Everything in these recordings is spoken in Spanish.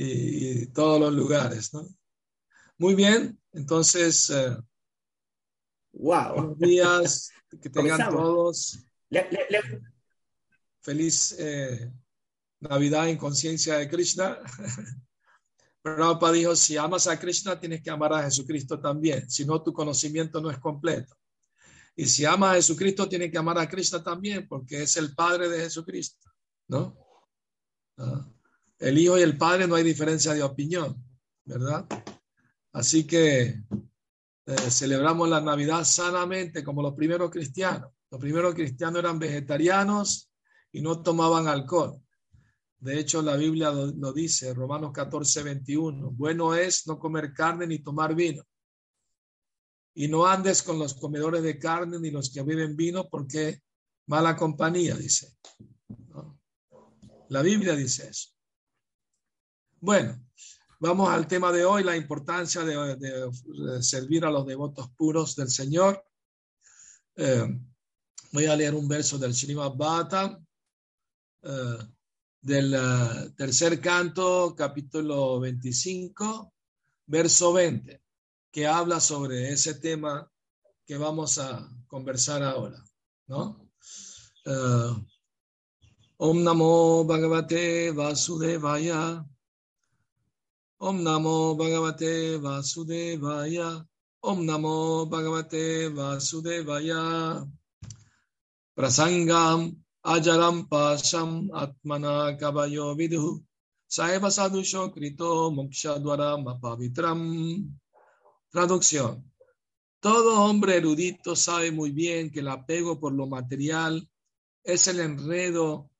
y, todos los lugares, ¿no? Muy bien, entonces, wow. buenos días, que tengan todos. Feliz Navidad en conciencia de Krishna. Prabhupada dijo, si amas a Krishna, tienes que amar a Jesucristo también, si no, tu conocimiento no es completo. Y si amas a Jesucristo, tienes que amar a Krishna también, porque es el Padre de Jesucristo, ¿no? Ah, el Hijo y el Padre no hay diferencia de opinión, ¿verdad? Así que eh, celebramos la Navidad sanamente como los primeros cristianos. Los primeros cristianos eran vegetarianos y no tomaban alcohol. De hecho, la Biblia lo, dice, Romanos 14, 21. Bueno es no comer carne ni tomar vino. Y no andes con los comedores de carne ni los que beben vino, porque mala compañía, dice. La Biblia dice eso. Bueno, vamos al tema de hoy, la importancia de, servir a los devotos puros del Señor. Eh, voy a leer un verso del Srimad Bhata. Eh, del eh, tercer canto, capítulo 25, verso 20, que habla sobre ese tema que vamos a conversar ahora, ¿no? Uh, Om Namo Bhagavate Vasudevaya. Om Namo Bhagavate Vasudevaya. Om Namo Bhagavate Vasudevaya. Prasangam ajaram pasam atmana kabayo vidu saeva sadusho krito moksha mapavitram. Traducción. Todo hombre erudito sabe muy bien que el apego por lo material es el enredo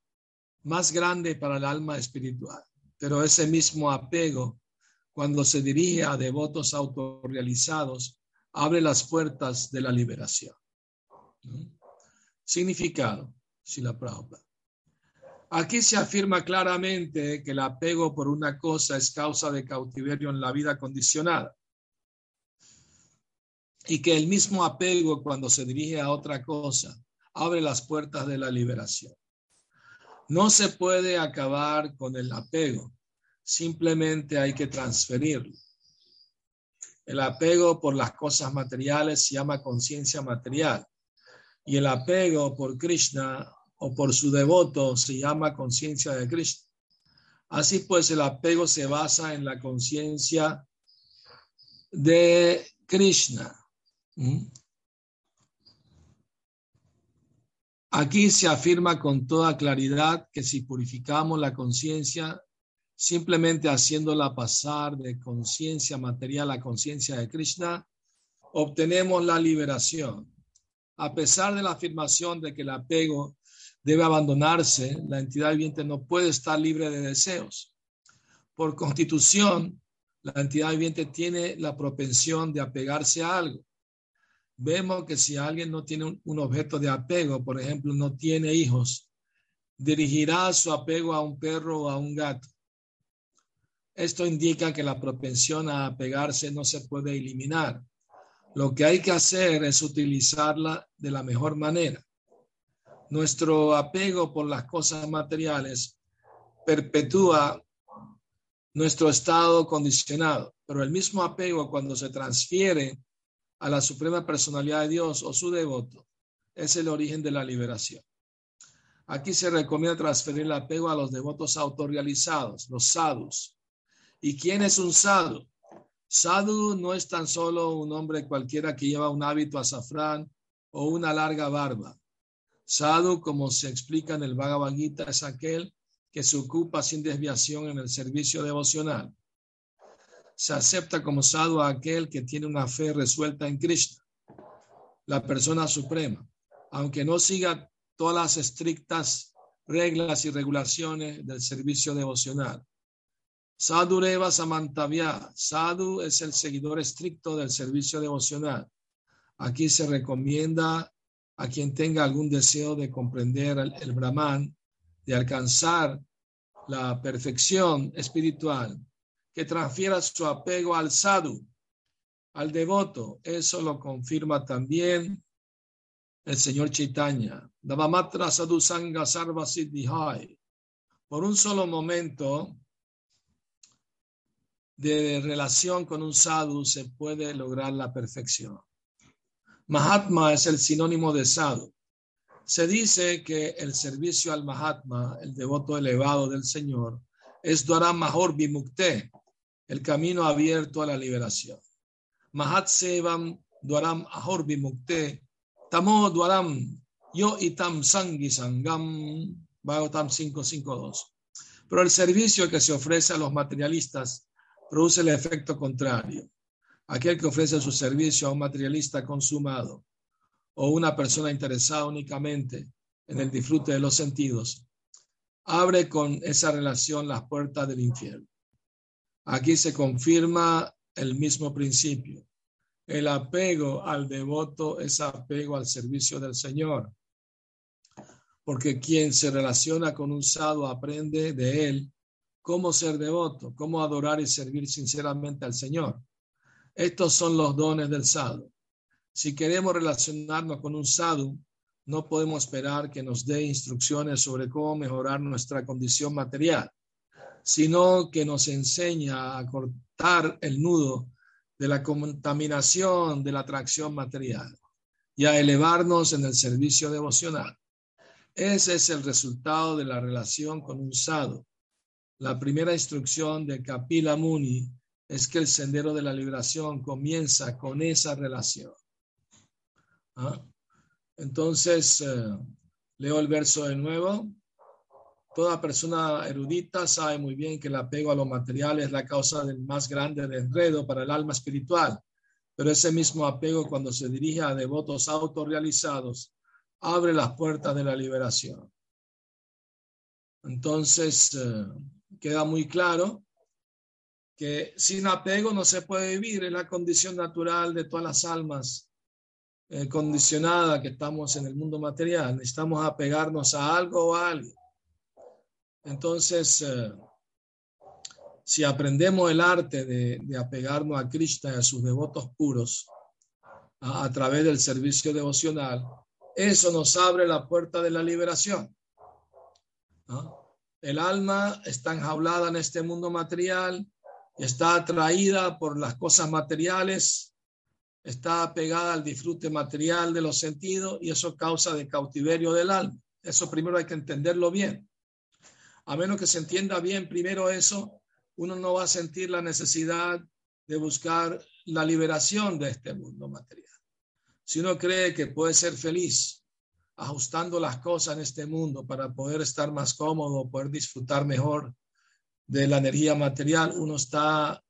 más grande para el alma espiritual. Pero ese mismo apego, cuando se dirige a devotos autorrealizados, abre las puertas de la liberación. Significado. la Prabhupada. Aquí se afirma claramente que el apego por una cosa es causa de cautiverio en la vida condicionada y que el mismo apego cuando se dirige a otra cosa abre las puertas de la liberación. No se puede acabar con el apego, simplemente hay que transferirlo. El apego por las cosas materiales se llama conciencia material y el apego por Krishna o por su devoto se llama conciencia de Krishna. Así pues, el apego se basa en la conciencia de Krishna. ¿Mm? Aquí se afirma con toda claridad que si purificamos la conciencia, simplemente haciéndola pasar de conciencia material a conciencia de Krishna, obtenemos la liberación. A pesar de la afirmación de que el apego debe abandonarse, la entidad viviente no puede estar libre de deseos. Por constitución, la entidad viviente tiene la propensión de apegarse a algo. Vemos que si alguien no tiene un, objeto de apego, por ejemplo, no tiene hijos, dirigirá su apego a un perro o a un gato. Esto indica que la propensión a apegarse no se puede eliminar. Lo que hay que hacer es utilizarla de la mejor manera. Nuestro apego por las cosas materiales perpetúa nuestro estado condicionado, pero el mismo apego cuando se transfiere a la suprema personalidad de Dios o su devoto es el origen de la liberación. Aquí se recomienda transferir el apego a los devotos autorrealizados, los sadhus. ¿Y quién es un sadhu? Sadhu no es tan solo un hombre cualquiera que lleva un hábito azafrán o una larga barba. Sadhu, como se explica en el Bhagavad Gita, es aquel que se ocupa sin desviación en el servicio devocional. Se acepta como sadhu a aquel que tiene una fe resuelta en Krishna, la persona suprema, aunque no siga todas las estrictas reglas y regulaciones del servicio devocional. Sadhu Reva Samantavya. Sadhu es el seguidor estricto del servicio devocional. Aquí se recomienda a quien tenga algún deseo de comprender el, Brahman, de alcanzar la perfección espiritual, que transfiera su apego al sadhu, al devoto. Eso lo confirma también el señor Chaitanya. Davamatra sadhu sanga sarva Por un solo momento, de relación con un sadhu se puede lograr la perfección. Mahatma es el sinónimo de sadhu. Se dice que el servicio al Mahatma, el devoto elevado del Señor, es Dwaram Mahor Bimukte, el camino abierto a la liberación. Mahat Sevam Dwaram Ahor Bimukte, Tamo Dwaram Yo Itam Sangi Sangam, Bhagavatam 552. Pero el servicio que se ofrece a los materialistas produce el efecto contrario. Aquel que ofrece su servicio a un materialista consumado o una persona interesada únicamente en el disfrute de los sentidos, abre con esa relación las puertas del infierno. Aquí se confirma el mismo principio. El apego al devoto es apego al servicio del Señor. Porque quien se relaciona con un sadhu aprende de él cómo ser devoto, cómo adorar y servir sinceramente al Señor. Estos son los dones del sadhu. Si queremos relacionarnos con un sadhu, no podemos esperar que nos dé instrucciones sobre cómo mejorar nuestra condición material, sino que nos enseña a cortar el nudo de la contaminación de la atracción material y a elevarnos en el servicio devocional. Ese es el resultado de la relación con un sadhu la primera instrucción de Kapila Muni es que el sendero de la liberación comienza con esa relación. ¿Ah? Entonces, eh, leo el verso de nuevo. Toda persona erudita sabe muy bien que el apego a lo material es la causa del más grande enredo para el alma espiritual, pero ese mismo apego cuando se dirige a devotos autorrealizados abre las puertas de la liberación. Entonces, eh, queda muy claro que sin apego no se puede vivir, es la condición natural de todas las almas eh, condicionadas que estamos en el mundo material. Necesitamos apegarnos a algo o a alguien. Entonces, eh, si aprendemos el arte de, apegarnos a Krishna y a sus devotos puros a, través del servicio devocional, eso nos abre la puerta de la liberación. El alma está enjaulada en este mundo material, está atraída por las cosas materiales, está apegada al disfrute material de los sentidos y eso causa de cautiverio del alma. Eso primero hay que entenderlo bien. A menos que se entienda bien primero eso, uno no va a sentir la necesidad de buscar la liberación de este mundo material. Si uno cree que puede ser feliz ajustando las cosas en este mundo para poder estar más cómodo, poder disfrutar mejor de la energía material, uno está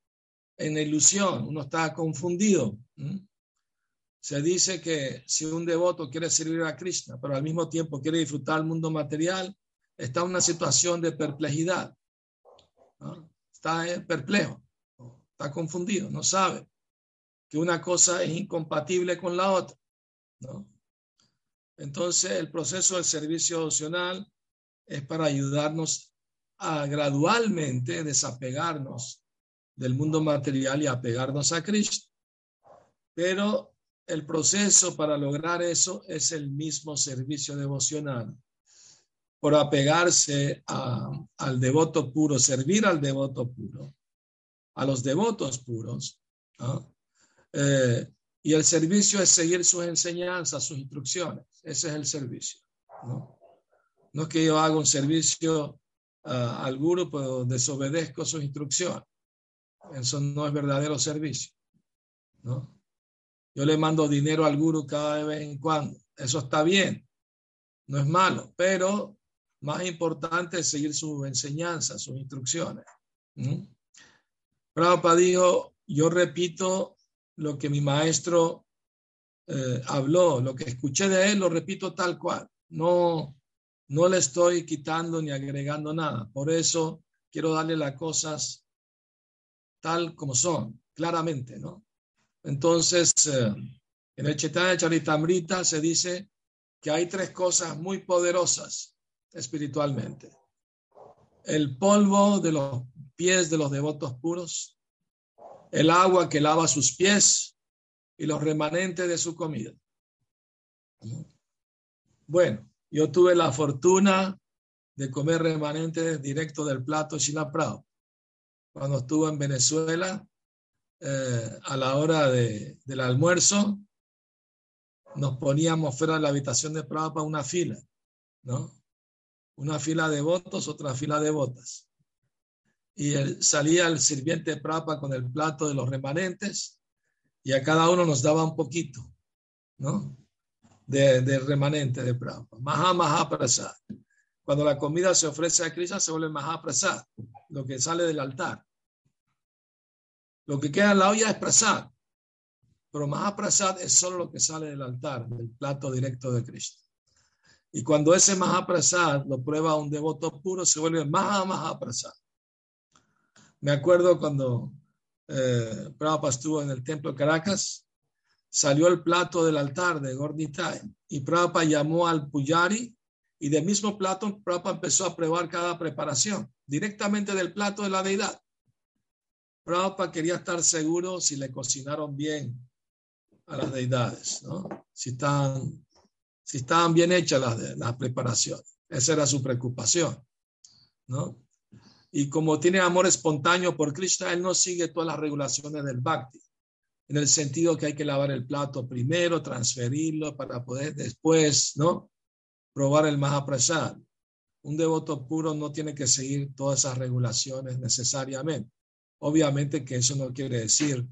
en ilusión, uno está confundido. Se dice que si un devoto quiere servir a Krishna, pero al mismo tiempo quiere disfrutar el mundo material, está en una situación de perplejidad. Está eh, perplejo, está confundido, no sabe que una cosa es incompatible con la otra. ¿no? Entonces, el proceso del servicio opcional es para ayudarnos a gradualmente desapegarnos del mundo material y apegarnos a Cristo. Pero el proceso para lograr eso es el mismo servicio devocional. Por apegarse al devoto puro, servir al devoto puro, a los devotos puros. Eh, y el servicio es seguir sus enseñanzas, sus instrucciones. Ese es el servicio. No, es que yo haga un servicio ah, al guru, pero desobedezco sus instrucciones. Eso no es verdadero servicio. ¿no? Yo le mando dinero al guru cada vez en cuando. Eso está bien. No es malo, pero más importante es seguir sus enseñanzas, sus instrucciones. Prabhupada dijo, yo repito lo que mi maestro eh, habló, lo que escuché de él, lo repito tal cual. No, no le estoy quitando ni agregando nada. Por eso quiero darle las cosas tal como son, claramente, ¿no? Entonces, eh, en el Chaitanya Charitamrita se dice que hay tres cosas muy poderosas espiritualmente. El polvo de los pies de los devotos puros, el agua que lava sus pies y los remanentes de su comida. Bueno, yo tuve la fortuna de comer remanentes directo del plato Prado. cuando estuvo en Venezuela, eh, a la hora de, del almuerzo, nos poníamos fuera de la habitación de para una fila, ¿no? Una fila de votos, otra fila de botas. Y salía el sirviente Prapa con el plato de los remanentes y a cada uno nos daba un poquito, ¿no? De, de remanente de Prapa. Maha Maha Prasad. Cuando la comida se ofrece a Krishna se vuelve Maha Prasad, lo que sale del altar. Lo que queda en la olla es Prasad. Pero Mahaprasad es solo lo que sale del altar, del plato directo de Cristo. Y cuando ese Mahaprasad lo prueba un devoto puro, se vuelve Maha Mahaprasad. Me acuerdo cuando eh, Prabhupada estuvo en el templo de Caracas, salió el plato del altar de Gornitai y Prabhupada llamó al Puyari y del mismo plato Prabhupada empezó a probar cada preparación directamente del plato de la deidad. Prabhupada quería estar seguro si le cocinaron bien a las deidades, si estaban bien hechas las, las preparaciones. Esa era su preocupación, ¿no? Y como tiene amor espontáneo por Krishna, él no sigue todas las regulaciones del bhakti, en el sentido que hay que lavar el plato primero, transferirlo para poder después, ¿no? Probar el Mahaprasad. Un devoto puro no tiene que seguir todas esas regulaciones necesariamente. Obviamente que eso no quiere decir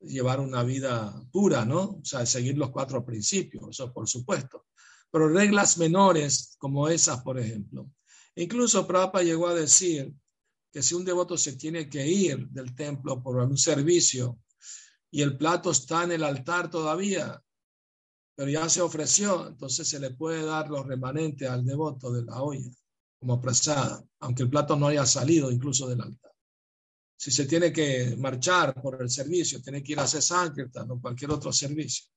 llevar una vida pura, ¿no? O sea, seguir los cuatro principios, eso por supuesto. Pero reglas menores como esas, por ejemplo. Incluso Prabhupada llegó a decir que si un devoto se tiene que ir del templo por algún servicio y el plato está en el altar todavía, pero ya se ofreció, entonces se le puede dar los remanentes al devoto de la olla como presada, aunque el plato no haya salido incluso del altar si se tiene que marchar por el servicio, tiene que ir a hacer Sankirtan o cualquier otro servicio,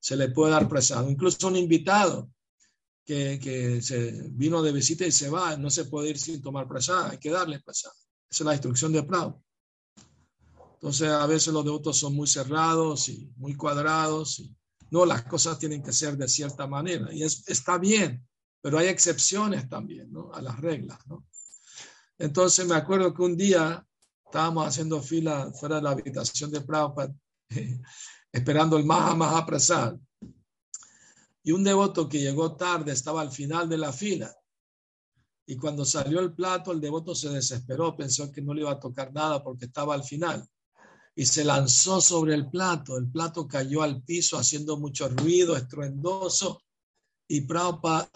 se le puede dar presado. Incluso un invitado que, que se vino de visita y se va, no se puede ir sin tomar presada, hay que darle presada. Esa es la instrucción de Prado. Entonces, a veces los devotos son muy cerrados y muy cuadrados. Y, no, las cosas tienen que ser de cierta manera. Y es, está bien, pero hay excepciones también ¿no? a las reglas. Entonces, me acuerdo que un día Estábamos haciendo fila fuera de la habitación de Prabhupada, esperando el Maha Maha Prasad. Y un devoto que llegó tarde estaba al final de la fila. Y cuando salió el plato, el devoto se desesperó, pensó que no le iba a tocar nada porque estaba al final. Y se lanzó sobre el plato. El plato cayó al piso haciendo mucho ruido, estruendoso. Y Prabhupada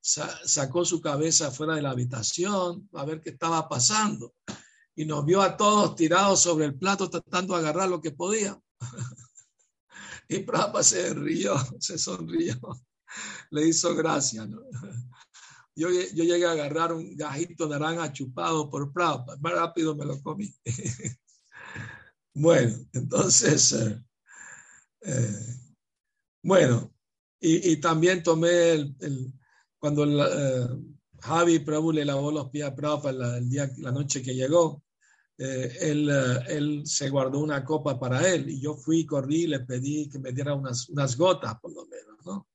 sacó su cabeza fuera de la habitación a ver qué estaba pasando y nos vio a todos tirados sobre el plato tratando de agarrar lo que podía. y Prabhupada se rió, se sonrió, le hizo gracia. ¿no? Yo, yo llegué a agarrar un gajito de naranja chupado por Prabhupada, más rápido me lo comí. bueno, entonces, eh, eh, bueno, y, también tomé el, el cuando eh, Javi Prabhu le lavó los pies a Prabhupada el día, la noche que llegó. Él, él, se guardó una copa para él y yo fui, corrí, le pedí que me diera unas, unas gotas por lo menos, ¿no?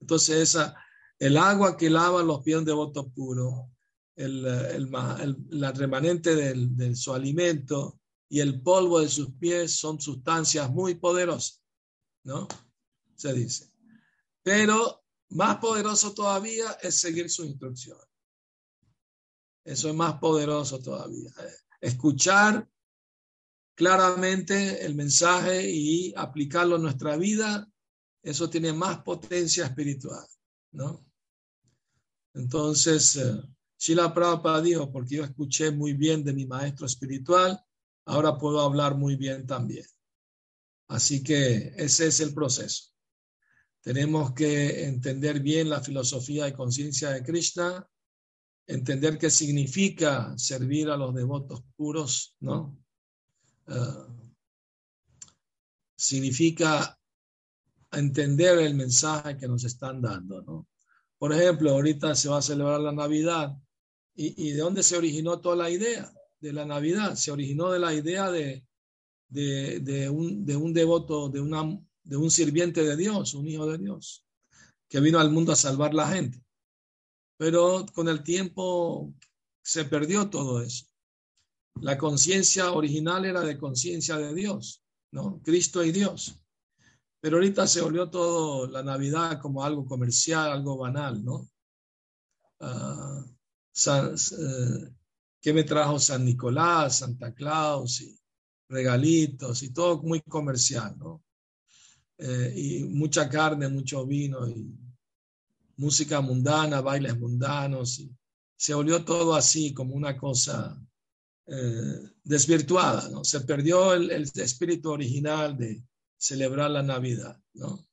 Entonces esa, el agua que lava los pies de voto puro, el, el, el la remanente de su alimento y el polvo de sus pies son sustancias muy poderosas, ¿no? Se dice. Pero más poderoso todavía es seguir su instrucción. Eso es más poderoso todavía. Escuchar claramente el mensaje y aplicarlo en nuestra vida, eso tiene más potencia espiritual, ¿no? Entonces, eh, Shila Prabhupada dijo, porque yo escuché muy bien de mi maestro espiritual, ahora puedo hablar muy bien también. Así que ese es el proceso. Tenemos que entender bien la filosofía y conciencia de Krishna, entender qué significa servir a los devotos puros, ¿no? Uh, significa entender el mensaje que nos están dando, ¿no? Por ejemplo, ahorita se va a celebrar la Navidad. ¿Y, de dónde se originó toda la idea de la Navidad? Se originó de la idea de, de, de, un, de un devoto, de una de un sirviente de Dios, un hijo de Dios, que vino al mundo a salvar la gente. Pero con el tiempo se perdió todo eso. La conciencia original era de conciencia de Dios, ¿no? Cristo y Dios. Pero ahorita se volvió todo la Navidad como algo comercial, algo banal, ¿no? Uh, ¿Qué me trajo San Nicolás, Santa Claus y regalitos y todo muy comercial, ¿no? Eh, y mucha carne, mucho vino y música mundana, bailes mundanos. Y se volvió todo así como una cosa eh, desvirtuada, ¿no? Se perdió el, espíritu original de celebrar la Navidad, ¿no?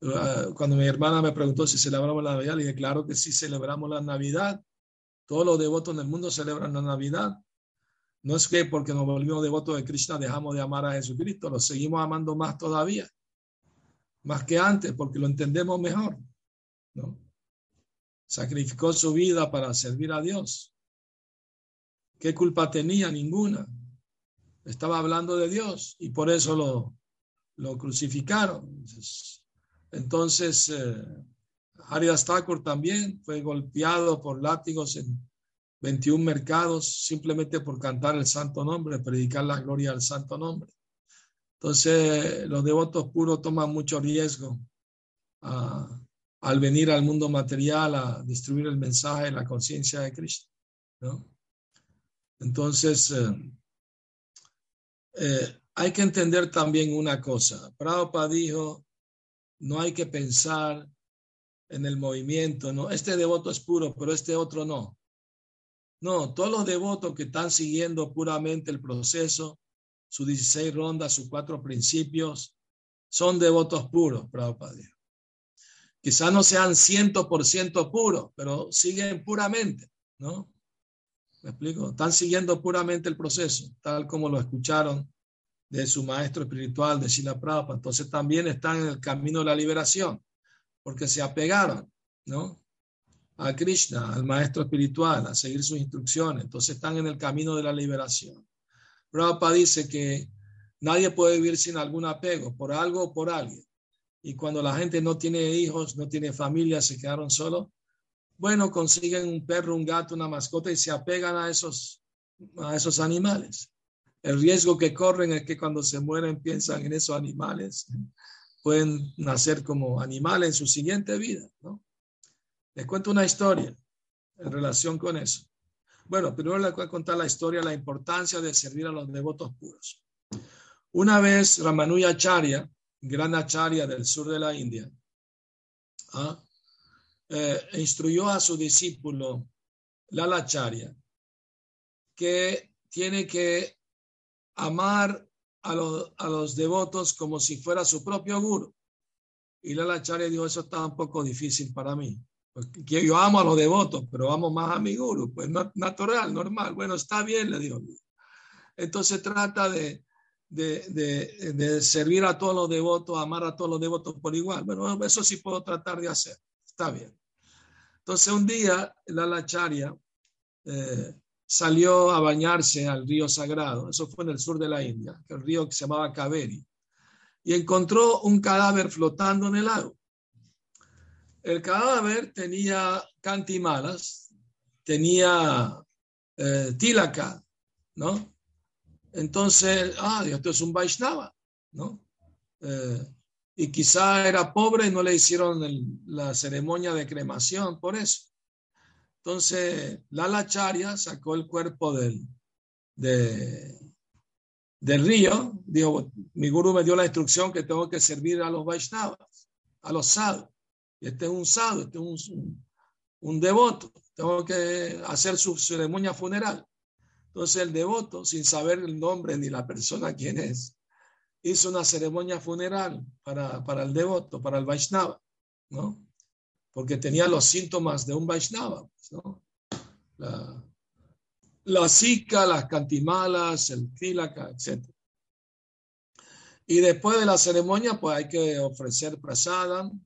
Uh, cuando mi hermana me preguntó si celebramos la Navidad, le dije, claro que sí celebramos la Navidad. Todos los devotos en el mundo celebran la Navidad. No es que porque nos volvimos devotos de Krishna dejamos de amar a Jesucristo, lo seguimos amando más todavía, más que antes, porque lo entendemos mejor. ¿no? Sacrificó su vida para servir a Dios. ¿Qué culpa tenía? Ninguna. Estaba hablando de Dios y por eso lo, lo crucificaron. Entonces, eh, Arias Thakur también fue golpeado por látigos en 21 mercados simplemente por cantar el santo nombre, predicar la gloria al santo nombre. Entonces, los devotos puros toman mucho riesgo ah, al venir al mundo material a distribuir el mensaje de la conciencia de Cristo. Entonces, eh, eh, hay que entender también una cosa. Prabhupada dijo, no hay que pensar en el movimiento, no, este devoto es puro, pero este otro no. No, todos los devotos que están siguiendo puramente el proceso, sus 16 rondas, sus cuatro principios, son devotos puros, Prabhupada. Quizás no sean 100% puros, pero siguen puramente, ¿no? ¿Me explico? Están siguiendo puramente el proceso, tal como lo escucharon de su maestro espiritual, de Sila Prabhupada. Entonces también están en el camino de la liberación, porque se apegaron, ¿no? a Krishna, al maestro espiritual, a seguir sus instrucciones. Entonces están en el camino de la liberación. Prabhupada dice que nadie puede vivir sin algún apego, por algo o por alguien. Y cuando la gente no tiene hijos, no tiene familia, se quedaron solos, bueno, consiguen un perro, un gato, una mascota y se apegan a esos, a esos animales. El riesgo que corren es que cuando se mueren piensan en esos animales. Pueden nacer como animales en su siguiente vida, ¿no? Les cuento una historia en relación con eso. Bueno, primero les voy a contar la historia, la importancia de servir a los devotos puros. Una vez Ramanuja Acharya, gran acharya del sur de la India, ¿ah? Eh, instruyó a su discípulo Lala Acharya que tiene que amar a los, a los devotos como si fuera su propio guru. Y Lala Acharya dijo, eso está un poco difícil para mí yo amo a los devotos, pero amo más a mi guru, pues natural, normal. Bueno, está bien, le digo. Entonces trata de, de, de, servir a todos los devotos, amar a todos los devotos por igual. Bueno, eso sí puedo tratar de hacer. Está bien. Entonces un día la Lacharya eh, salió a bañarse al río sagrado, eso fue en el sur de la India, el río que se llamaba Kaveri, y encontró un cadáver flotando en el lago. El cadáver tenía cantimalas, tenía eh, tilaka, ¿no? Entonces, ah, esto es un Vaishnava, ¿no? Eh, y quizá era pobre y no le hicieron la ceremonia de cremación por eso. Entonces, la Charya sacó el cuerpo del, del río. Dijo, mi guru me dio la instrucción que tengo que servir a los Vaishnavas, a los sadhus este es un sadhu, este es un, devoto, tengo que hacer su ceremonia funeral. Entonces el devoto, sin saber el nombre ni la persona quién es, hizo una ceremonia funeral para, para el devoto, para el Vaishnava, ¿no? Porque tenía los síntomas de un Vaishnava, pues, ¿no? La, la zika, las cantimalas, el tilaka, etc. Y después de la ceremonia, pues hay que ofrecer prasadam,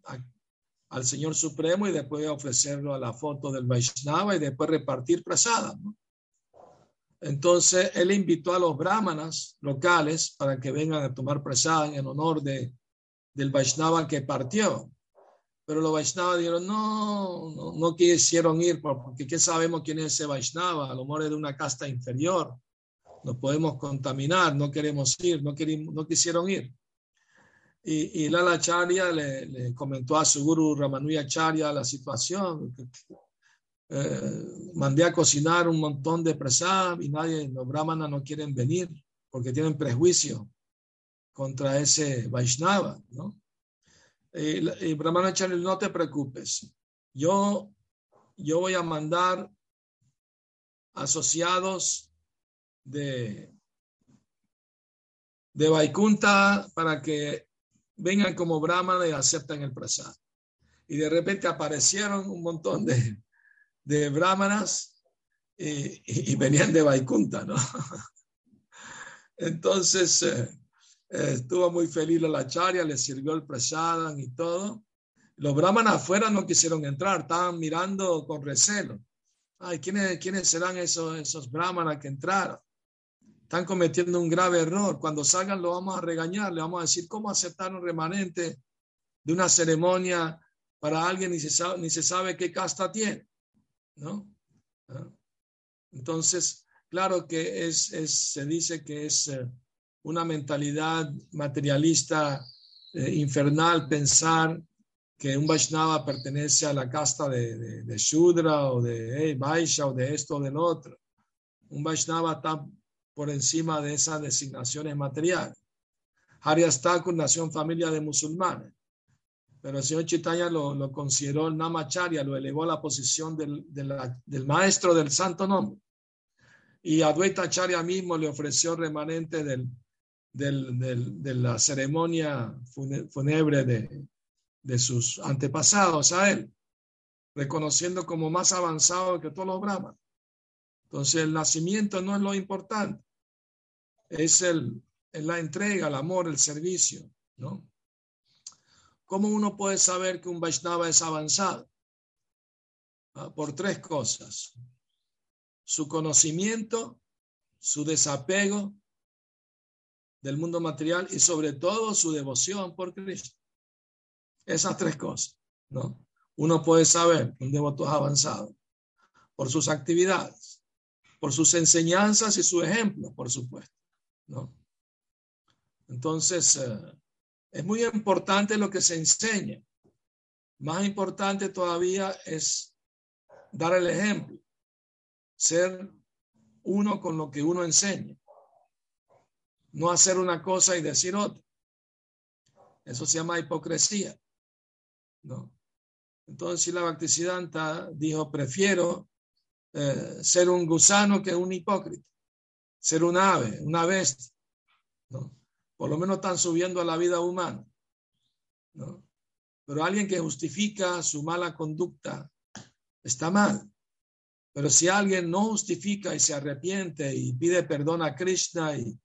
al Señor Supremo y después ofrecerlo a la foto del Vaishnava y después repartir prasada. Entonces él invitó a los brahmanas locales para que vengan a tomar prasada en honor de, del Vaishnava que partió. Pero los Vaishnavas dijeron, no, no, no quisieron ir porque ¿qué sabemos quién es ese Vaishnava? A lo mejor es de una casta inferior. Nos podemos contaminar, no queremos ir, no, queremos, no quisieron ir. Y, y Lala Charya le, comentó a su guru Ramanuja Charya la situación. Eh, mandé a cocinar un montón de prasad y nadie, los brahmanas no quieren venir porque tienen prejuicio contra ese Vaishnava, ¿no? Y, y Brahmana Charya, no te preocupes. Yo, yo voy a mandar asociados de, de Vaikunta para que vengan como brahman y acepten el prasad. Y de repente aparecieron un montón de, de brahmanas y, venían de Vaikunta, ¿no? Entonces eh, eh, estuvo muy feliz la charya, le sirvió el prasadam y todo. Los brahmanas afuera no quisieron entrar, estaban mirando con recelo. Ay, ¿quiénes, serán esos, esos brahmanas que entraron? están cometiendo un grave error. Cuando salgan lo vamos a regañar, le vamos a decir cómo aceptar un remanente de una ceremonia para alguien ni se sabe qué casta tiene, ¿no? ¿Ah? Entonces, claro que es, se dice que es eh, una mentalidad materialista eh, infernal pensar que un Vaishnava pertenece a la casta de, de, Shudra o de hey, Vaisha o de esto o del otro. Un Vaishnava está por encima de esas designaciones materiales. Harias nació en familia de musulmanes, pero el señor Chitanya lo, consideró el Namacharya, lo elevó a la posición del, del, maestro del santo nombre. Y Advaita Acharya mismo le ofreció remanente del, del, de la ceremonia fúnebre de, de sus antepasados a él, reconociendo como más avanzado que todos los brahmanes. Entonces el nacimiento no es lo importante, es, el, es la entrega, el amor, el servicio, ¿no? ¿Cómo uno puede saber que un Vaishnava es avanzado? Ah, por tres cosas. Su conocimiento, su desapego del mundo material y sobre todo su devoción por Cristo. Esas tres cosas, ¿no? Uno puede saber que un devoto es avanzado por sus actividades, por sus enseñanzas y su ejemplo, por supuesto. ¿no? Entonces, eh, es muy importante lo que se enseña. Más importante todavía es dar el ejemplo, ser uno con lo que uno enseña, no hacer una cosa y decir otra. Eso se llama hipocresía. ¿no? Entonces, la Bhaktisiddhanta dijo, prefiero eh, ser un gusano que un hipócrita, ser un ave, una bestia. Por lo menos están subiendo a la vida humana. ¿no? Pero alguien que justifica su mala conducta está mal. Pero si alguien no justifica y se arrepiente y pide perdón a Krishna y,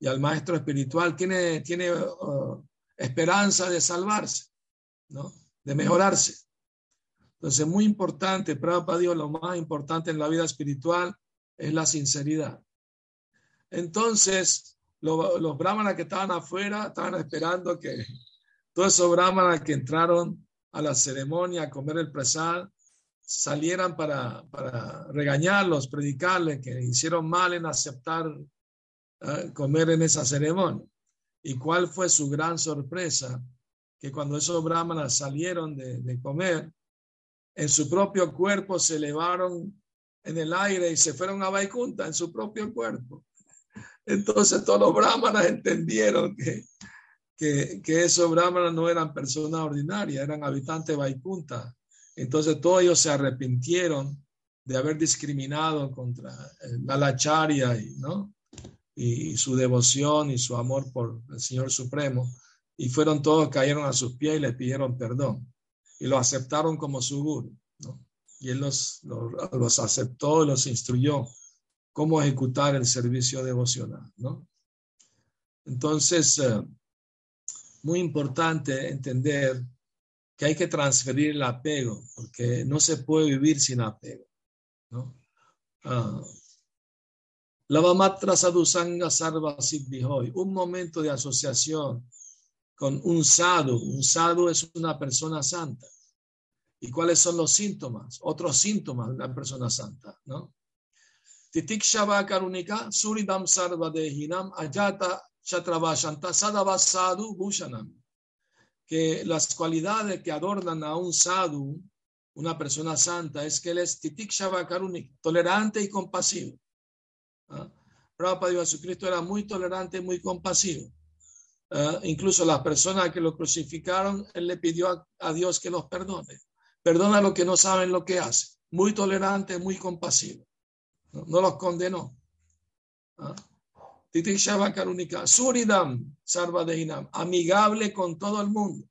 y al maestro espiritual, tiene, tiene uh, esperanza de salvarse, ¿no? de mejorarse. Entonces, muy importante, para Dios, lo más importante en la vida espiritual es la sinceridad. Entonces, lo, los brahmanas que estaban afuera estaban esperando que todos esos brahmanas que entraron a la ceremonia a comer el prasad salieran para, para regañarlos, predicarles que hicieron mal en aceptar uh, comer en esa ceremonia. ¿Y cuál fue su gran sorpresa? Que cuando esos brahmanas salieron de, de comer, en su propio cuerpo se elevaron en el aire y se fueron a Vaikunta en su propio cuerpo. Entonces todos los brahmanas entendieron que, que, esos brahmanas no eran personas ordinarias, eran habitantes de Vaikunta. Entonces todos ellos se arrepintieron de haber discriminado contra la Lacharya y, ¿no? y, su devoción y su amor por el Señor Supremo. Y fueron todos, cayeron a sus pies y le pidieron perdón y lo aceptaron como su guru. Y él los, los, los, aceptó y los instruyó cómo ejecutar el servicio devocional. ¿no? Entonces, eh, muy importante entender que hay que transferir el apego, porque no se puede vivir sin apego. ¿no? Uh, Lavamatra Sadhusanga Sarva Siddhihoy, un momento de asociación con un sadhu. Un sadhu es una persona santa. ¿Y cuáles son los síntomas? Otros síntomas de una persona santa, ¿no? Titik Shava Karunika, Suridam Sarva Dehinam, Ayata Sadava Sadhu Bhushanam. Que las cualidades que adornan a un sadhu, una persona santa, es que él es Titik Shava Karunika, tolerante y compasivo. ¿Ah? Prabhupada Jesucristo era muy tolerante y muy compasivo. Uh, incluso las personas que lo crucificaron, él le pidió a, a, Dios que los perdone. Perdona lo que no saben lo que hacen. Muy tolerante, muy compasivo. No, los condenó. Titik Shava Karunika, Suridam Sarvadeinam, amigable con todo el mundo.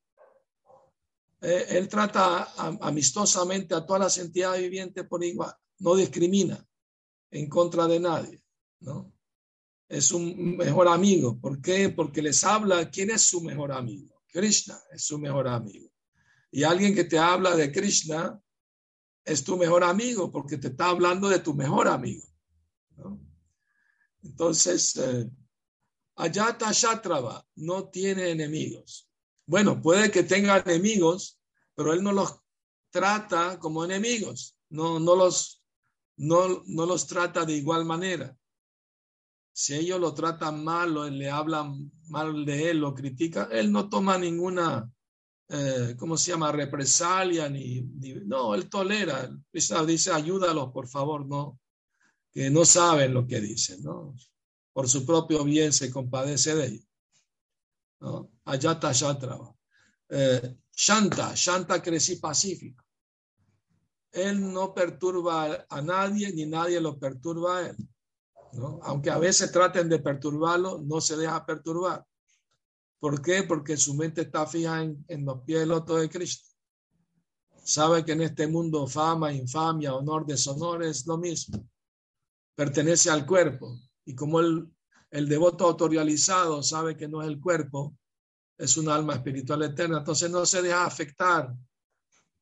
Eh, él trata amistosamente a todas las entidades vivientes por igual. No discrimina en contra de nadie. ¿no? es un mejor amigo. ¿Por qué? Porque les habla quién es su mejor amigo. Krishna es su mejor amigo. Y alguien que te habla de Krishna es tu mejor amigo porque te está hablando de tu mejor amigo. Entonces, eh, Ayata Shatrava no tiene enemigos. Bueno, puede que tenga enemigos, pero él no los trata como enemigos, no, no, los, no, no los trata de igual manera si ellos lo tratan mal o le hablan mal de él, lo critican, él no toma ninguna, eh, ¿cómo se llama?, represalia, ni, no, él tolera. Dice, ayúdalos, por favor, no, que no saben lo que dicen, ¿no? Por su propio bien se compadece de ellos. ¿no? Ayata Shatrava. Eh, Shanta, Shanta crecí pacífico. Él no perturba a nadie, ni nadie lo perturba a él. Aunque a veces traten de perturbarlo, no se deja perturbar. ¿Por qué? Porque su mente está fija en, los pies del otro de Cristo. Sabe que en este mundo fama, infamia, honor, deshonor es lo mismo. Pertenece al cuerpo. Y como el, el devoto autorializado sabe que no es el cuerpo, es un alma espiritual eterna, entonces no se deja afectar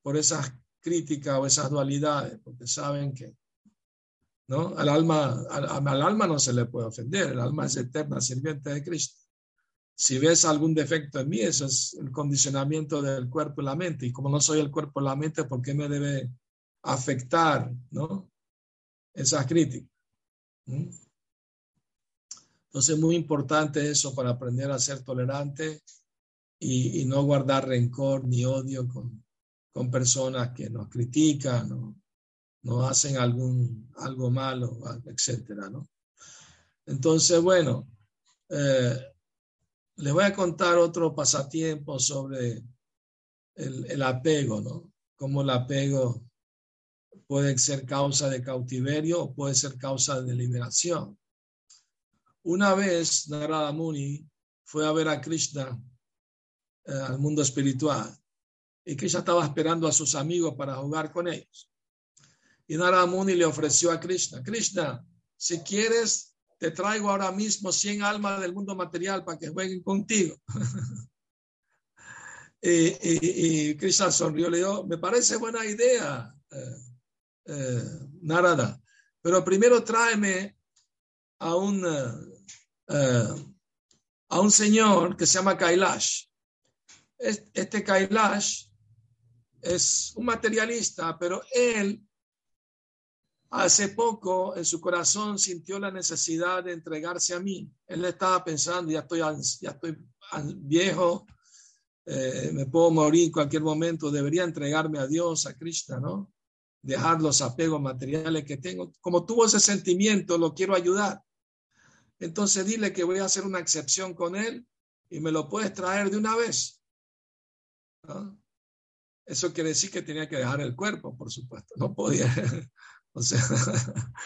por esas críticas o esas dualidades, porque saben que ¿no? Al alma, al, alma no se le puede ofender, el alma es eterna, sirviente de Cristo. Si ves algún defecto en mí, eso es el condicionamiento del cuerpo y la mente. Y como no soy el cuerpo y la mente, ¿por qué me debe afectar, no? Esas críticas. ¿Mm? Entonces, es muy importante eso para aprender a ser tolerante y, no guardar rencor ni odio con, con personas que nos critican o, hacen algún, algo malo, etcétera, ¿no? Entonces, bueno, eh, les voy a contar otro pasatiempo sobre el, apego, ¿no? Cómo el apego puede ser causa de cautiverio o puede ser causa de liberación. Una vez Narada Muni fue a ver a Krishna eh, al mundo espiritual y Krishna estaba esperando a sus amigos para jugar con ellos. Y Narada Muni le ofreció a Krishna, Krishna, si quieres, te traigo ahora mismo 100 almas del mundo material para que jueguen contigo. y, Krishna sonrió, le dijo, me parece buena idea, eh, eh, Narada, pero primero tráeme a un, eh, a un señor que se llama Kailash. Este Kailash es un materialista, pero él Hace poco en su corazón sintió la necesidad de entregarse a mí. Él estaba pensando, ya estoy, ya estoy viejo, eh, me puedo morir en cualquier momento, debería entregarme a Dios, a Krishna, ¿no? Dejar los apegos materiales que tengo. Como tuvo ese sentimiento, lo quiero ayudar. Entonces dile que voy a hacer una excepción con él y me lo puedes traer de una vez. Eso quiere decir que tenía que dejar el cuerpo, por supuesto. No podía, o sea,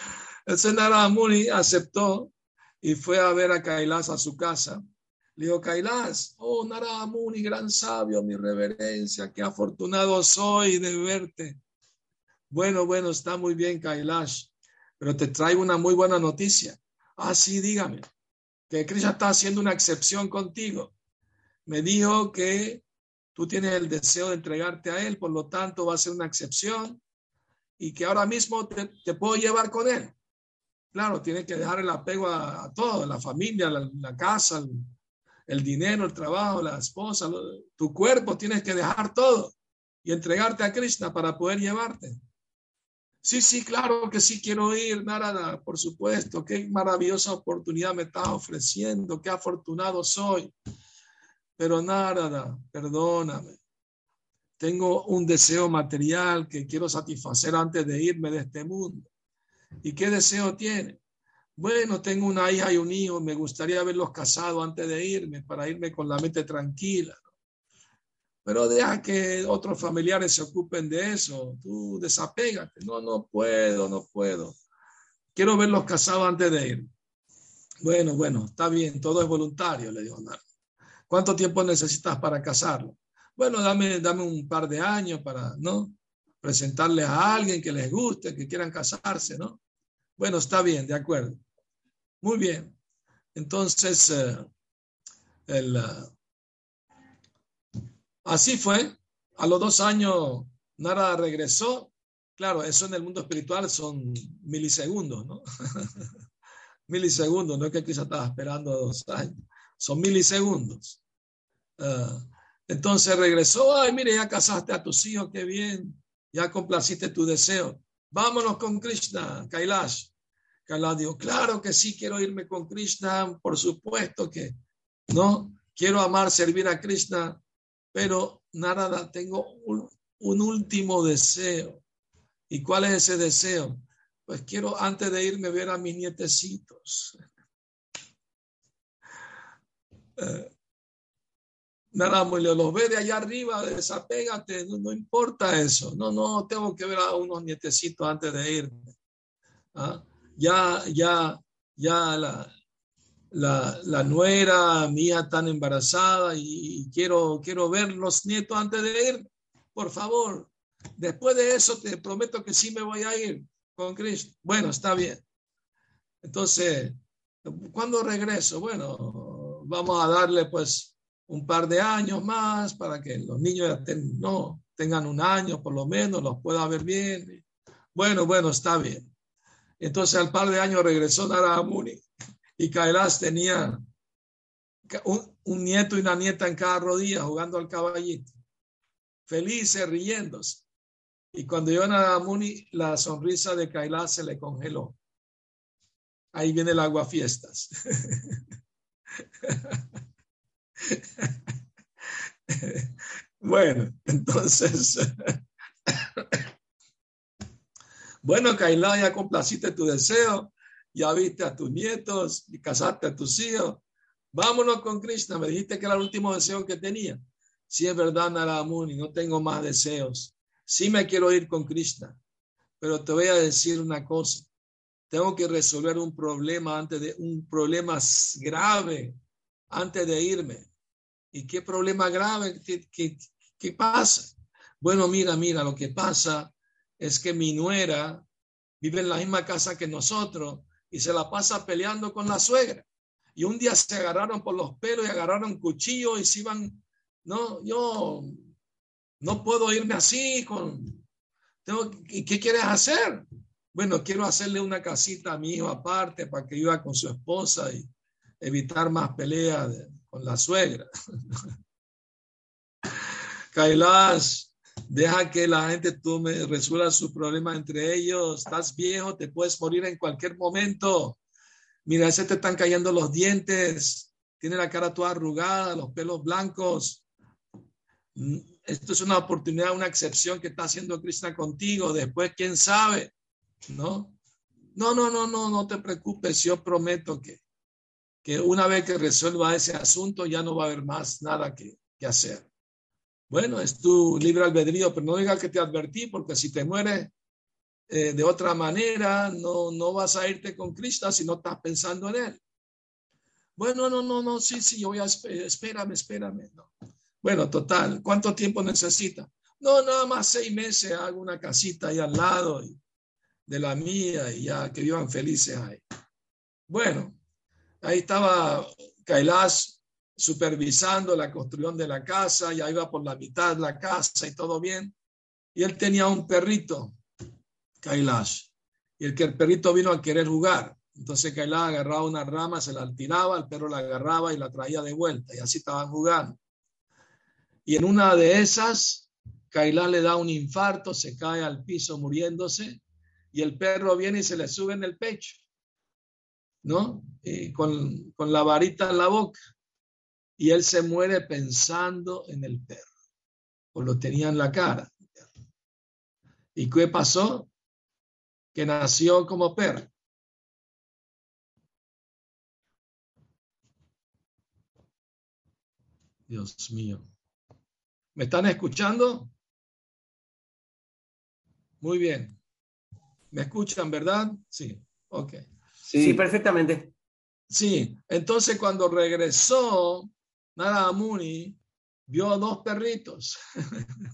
el Senara Muni aceptó y fue a ver a Kailas a su casa. Le dijo, Kailas, oh Narada Muni, gran sabio, mi reverencia, qué afortunado soy de verte. Bueno, bueno, está muy bien, Kailash, pero te traigo una muy buena noticia. Ah, sí, dígame, que Krishna está haciendo una excepción contigo. Me dijo que tú tienes el deseo de entregarte a él, por lo tanto va a ser una excepción y que ahora mismo te, puedo llevar con él. Claro, tiene que dejar el apego a, todo, la familia, la, casa, el, dinero, el trabajo, la esposa, tu cuerpo, tienes que dejar todo y entregarte a Krishna para poder llevarte. Sí, sí, claro que sí quiero ir, Narada, por supuesto. Qué maravillosa oportunidad me estás ofreciendo, qué afortunado soy. Pero Narada, perdóname. Tengo un deseo material que quiero satisfacer antes de irme de este mundo. ¿Y qué deseo tiene? Bueno, tengo una hija y un hijo, me gustaría verlos casados antes de irme, para irme con la mente tranquila pero deja que otros familiares se ocupen de eso. Tú desapégate. No, no puedo, no puedo. Quiero verlos casados antes de ir. Bueno, bueno, está bien, todo es voluntario, le dijo Nardo. ¿Cuánto tiempo necesitas para casarlo? Bueno, dame, dame un par de años para, ¿no? Presentarles a alguien que les guste, que quieran casarse, ¿no? Bueno, está bien, de acuerdo. Muy bien. Entonces, eh, el, Así fue. A los dos años, Nara regresó. Claro, eso en el mundo espiritual son milisegundos, ¿no? milisegundos, no es que quizá estaba esperando dos años, son milisegundos. Ah, entonces regresó, ay, mire, ya casaste a tus hijos, qué bien, ya complaciste tu deseo. Vámonos con Krishna, Kailash. Kailash dijo, claro que sí, quiero irme con Krishna, por supuesto que, ¿no? Quiero amar, servir a Krishna pero nada, tengo un, último deseo. ¿Y cuál es ese deseo? Pues quiero antes de irme ver a mis nietecitos. Eh, los ve de allá arriba, desapégate, no, no, importa eso. No, no, tengo que ver a unos nietecitos antes de irme. ¿Ah? Ya, ya, ya la, la, la nuera mía tan embarazada y, quiero, quiero ver los nietos antes de ir. Por favor, después de eso te prometo que sí me voy a ir con Cristo. Bueno, está bien. Entonces, ¿cuándo regreso? Bueno, vamos a darle pues un par de años más para que los niños no, tengan un año por lo menos, los pueda ver bien. Bueno, bueno, está bien. Entonces al par de años regresó Nara Muni y Kailash tenía un, nieto y una nieta en cada rodilla jugando al caballito, felices, riéndose. Y cuando yo a Muni, la sonrisa de Kailash se le congeló. Ahí viene el agua fiestas. bueno, entonces, bueno, Kailash, ya complaciste tu deseo ya viste a tus nietos y casaste a tus hijos. Vámonos con Krishna. Me dijiste que era el último deseo que tenía. Si es verdad, Naramuni, no tengo más deseos. Sí me quiero ir con Krishna, pero te voy a decir una cosa. Tengo que resolver un problema antes de un problema grave antes de irme. ¿Y qué problema grave? ¿Qué, qué, pasa? Bueno, mira, mira, lo que pasa es que mi nuera vive en la misma casa que nosotros y se la pasa peleando con la suegra. Y un día se agarraron por los pelos y agarraron cuchillo y se iban, no, yo no puedo irme así con, tengo, ¿qué quieres hacer? Bueno, quiero hacerle una casita a mi hijo aparte para que viva con su esposa y evitar más peleas con la suegra. Kailash, Deja que la gente tome, resuelva sus problemas entre ellos. Estás viejo, te puedes morir en cualquier momento. Mira, ese te están cayendo los dientes, tiene la cara toda arrugada, los pelos blancos. Mm, esto es una oportunidad, una excepción que está haciendo Krishna contigo. Después, quién sabe, ¿no? No, no, no, no, no te preocupes. Yo prometo que, que una vez que resuelva ese asunto, ya no va a haber más nada que, que hacer. Bueno, es tu libre albedrío, pero no digas que te advertí, porque si te mueres eh, de otra manera, no, no vas a irte con Cristo si no estás pensando en Él. Bueno, no, no, no, sí, sí, yo voy a, espérame, espérame. No. Bueno, total, ¿cuánto tiempo necesita? No, nada más seis meses hago una casita ahí al lado de la mía y ya que vivan felices ahí. Bueno, ahí estaba Kailash supervisando la construcción de la casa, ya iba por la mitad de la casa y todo bien. Y él tenía un perrito, Kailash, y el que el perrito vino a querer jugar. Entonces Kailash agarraba una rama, se la tiraba, el perro la agarraba y la traía de vuelta, y así estaban jugando. Y en una de esas, Kailash le da un infarto, se cae al piso muriéndose y el perro viene y se le sube en el pecho, ¿no? Y con, con la varita en la boca. Y él se muere pensando en el perro, o lo tenía en la cara. ¿Y qué pasó? Que nació como perro. Dios mío. ¿Me están escuchando? Muy bien. ¿Me escuchan, verdad? Sí. Ok. Sí, perfectamente. Sí. Entonces, cuando regresó, Nara Muni vio dos perritos.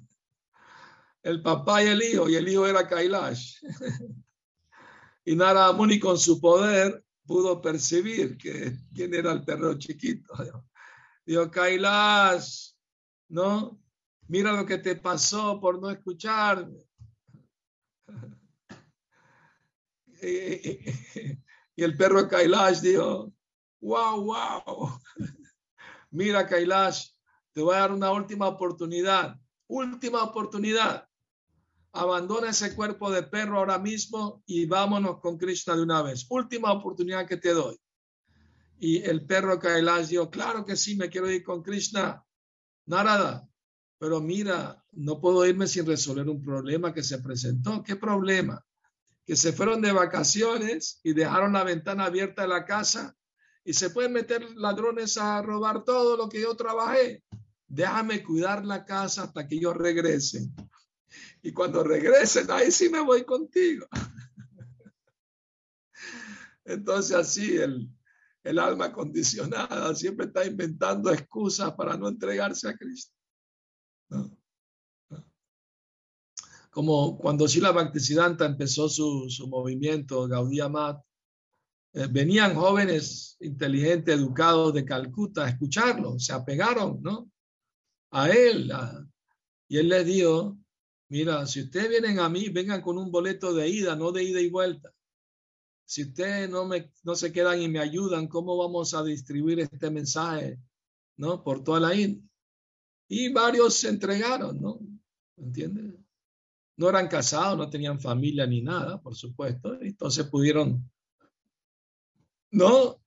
el papá y el hijo, y el hijo era Kailash. y Nara Muni con su poder pudo percibir que quién era el perro chiquito. Dijo, Kailash, ¿no? Mira lo que te pasó por no escucharme. Y el perro Kailash dijo, wow, wow. Mira Kailash, te voy a dar una última oportunidad. Última oportunidad. Abandona ese cuerpo de perro ahora mismo y vámonos con Krishna de una vez. Última oportunidad que te doy. Y el perro Kailash dijo, claro que sí, me quiero ir con Krishna. Narada, pero mira, no puedo irme sin resolver un problema que se presentó. ¿Qué problema? Que se fueron de vacaciones y dejaron la ventana abierta de la casa y se pueden meter ladrones a robar todo lo que yo trabajé. Déjame cuidar la casa hasta que ellos regresen. Y cuando regresen, ahí sí me voy contigo. Entonces así el, el alma condicionada siempre está inventando excusas para no entregarse a Cristo. Como cuando Shila Bhaktisiddhanta empezó su, su movimiento Gaudiya Mat, eh, venían jóvenes inteligentes, educados de Calcuta a escucharlo, se apegaron, ¿no? A él. y él les dijo, mira, si ustedes vienen a mí, vengan con un boleto de ida, no de ida y vuelta. Si ustedes no, me, no se quedan y me ayudan, ¿cómo vamos a distribuir este mensaje, ¿no? Por toda la India. Y varios se entregaron, ¿no? ¿Entiendes? No eran casados, no tenían familia ni nada, por supuesto. Entonces pudieron, ¿no?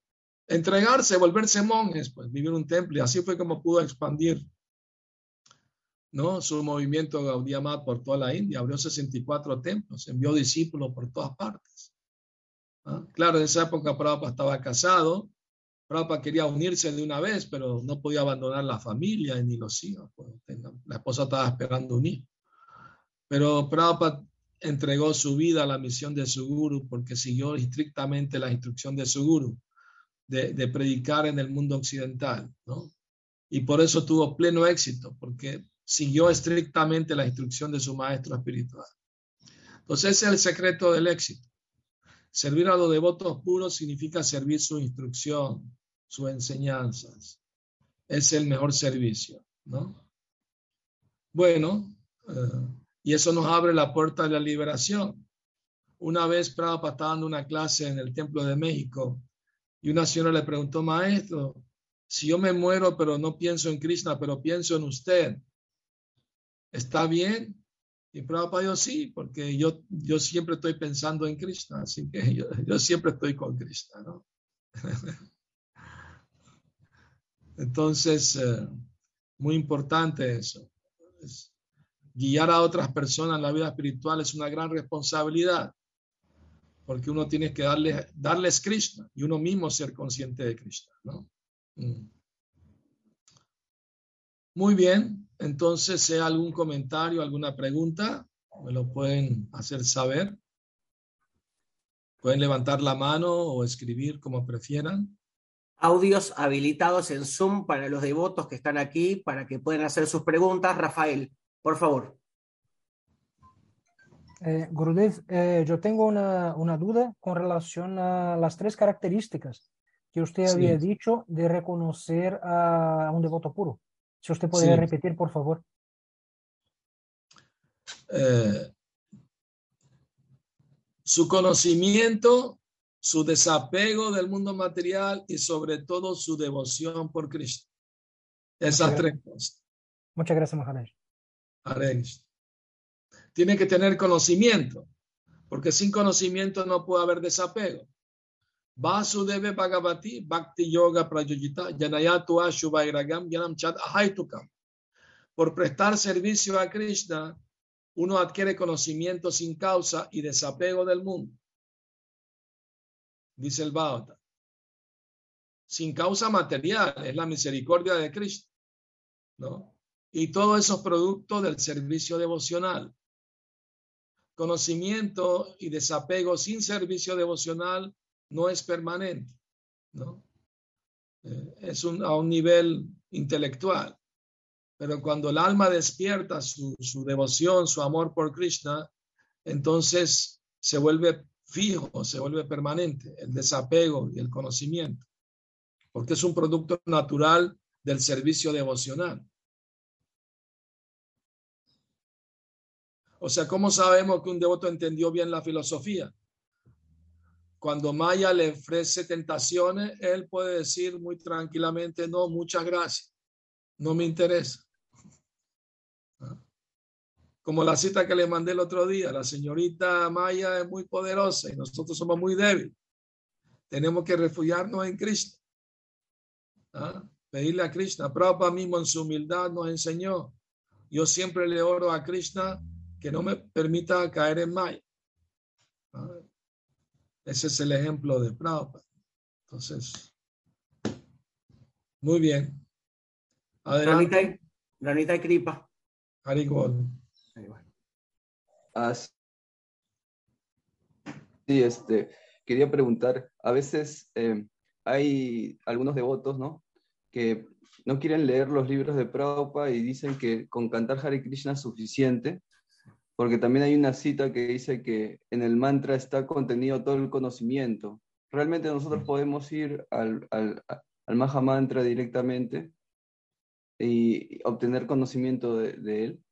Entregarse, volverse monjes, pues vivir un templo. Y así fue como pudo expandir, ¿no? Su movimiento Gaudiya por toda la India. Abrió 64 templos, envió discípulos por todas partes. ¿Ah? Claro, en esa época Prabhupada estaba casado, Prabhupada quería unirse de una vez, pero no podía abandonar la familia ni los hijos. Pues, la esposa estaba esperando unir. Pero Prabhupada entregó su vida a la misión de su guru porque siguió estrictamente la instrucción de su guru de, predicar en el mundo occidental, ¿no? Y por eso tuvo pleno éxito, porque siguió estrictamente la instrucción de su maestro espiritual. Entonces ese es el secreto del éxito. Servir a los devotos puros significa servir su instrucción, sus enseñanzas. Es el mejor servicio, ¿no? Bueno, eh, y eso nos abre la puerta de la liberación. Una vez Prabhupada estaba dando una clase en el Templo de México y una señora le preguntó, maestro, si yo me muero pero no pienso en Krishna, pero pienso en usted, ¿está bien? Y Prabhupada dijo, sí, porque yo, yo siempre estoy pensando en Krishna, así que yo, siempre estoy con Krishna, ¿no? Entonces, eh, muy importante eso. Guiar a otras personas en la vida espiritual es una gran responsabilidad, porque uno tiene que darle, darles Krishna y uno mismo ser consciente de Krishna. Mm. Muy bien, entonces, hay algún comentario, alguna pregunta, me lo pueden hacer saber. Pueden levantar la mano o escribir como prefieran audios habilitados en Zoom para los devotos que están aquí, para que puedan hacer sus preguntas. Rafael, por favor. Eh, Gurudev, eh, yo tengo una, una, duda con relación a las tres características que usted había dicho de reconocer a un devoto puro. Si usted podría repetir, por favor. Eh, su conocimiento su desapego del mundo material y sobre todo su devoción por Cristo. Esas tres cosas. Muchas gracias, Maharaj. Tiene que tener conocimiento, porque sin conocimiento no puede haber desapego. Vasudeve Bhagavati Bhakti Yoga Prayojita Yanayatu Ashuvairagam Yanam Chat Ahaitukam. Por prestar servicio a Krishna, uno adquiere conocimiento sin causa y desapego del mundo. Dice el Bhagavad. Sin causa material, es la misericordia de Cristo. ¿no? Y todo eso es producto del servicio devocional. Conocimiento y desapego sin servicio devocional no es permanente, ¿no? Eh, es a un nivel intelectual. Pero cuando el alma despierta su, su devoción, su amor por Krishna, entonces se vuelve fijo, se vuelve permanente, el desapego y el conocimiento, porque es un producto natural del servicio devocional. O sea, ¿cómo sabemos que un devoto entendió bien la filosofía? Cuando Maya le ofrece tentaciones, él puede decir muy tranquilamente, no, muchas gracias, no me interesa. Como la cita que le mandé el otro día, la señorita Maya es muy poderosa y nosotros somos muy débiles. Tenemos que refugiarnos en Cristo. ¿Ah? Pedirle a Krishna. Prabhupada mismo en su humildad nos enseñó. Yo siempre le oro a Krishna que no me permita caer en Maya. ¿Ah? Ese es el ejemplo de Prabhupada. Entonces, muy bien. Adelante. Granita y Kripa. Harigol. Sí, este, quería preguntar, a veces eh, hay algunos devotos, ¿no? Que no quieren leer los libros de Prabhupada y dicen que con cantar Hare Krishna es suficiente porque también hay una cita que dice que en el mantra está contenido todo el conocimiento. ¿Realmente nosotros podemos ir al, al, al Maha Mantra directamente y obtener conocimiento de, él?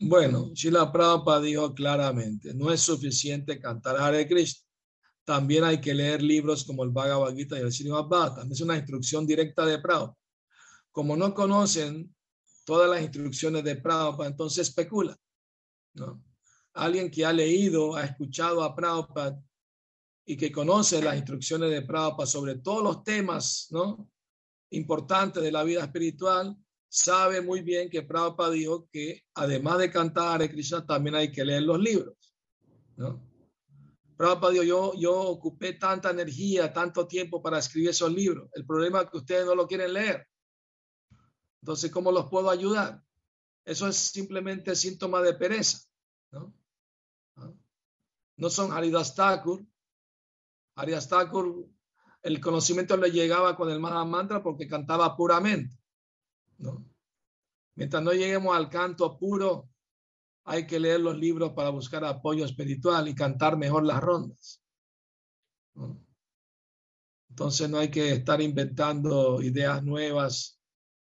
Bueno, Shila Prabhupada dijo claramente, no es suficiente cantar Hare Krishna. También hay que leer libros como el Bhagavad Gita y el Srimad Bhagavatam. Es una instrucción directa de Prabhupada. Como no conocen todas las instrucciones de Prabhupada, entonces especulan. Alguien que ha leído, ha escuchado a Prabhupada y que conoce las instrucciones de Prabhupada sobre todos los temas. Importantes de la vida espiritual, sabe muy bien que Prabhupada dijo que además de cantar a Krishna, también hay que leer los libros, ¿no? Prabhupada dijo, yo, yo ocupé tanta energía, tanto tiempo para escribir esos libros. El problema es que ustedes no lo quieren leer. Entonces, ¿cómo los puedo ayudar? Eso es simplemente síntoma de pereza. No, no son Haridas Thakur. Haridas Thakur, el conocimiento le llegaba con el Maha Mantra porque cantaba puramente. ¿no? Mientras no lleguemos al canto puro, hay que leer los libros para buscar apoyo espiritual y cantar mejor las rondas. Entonces no hay que estar inventando ideas nuevas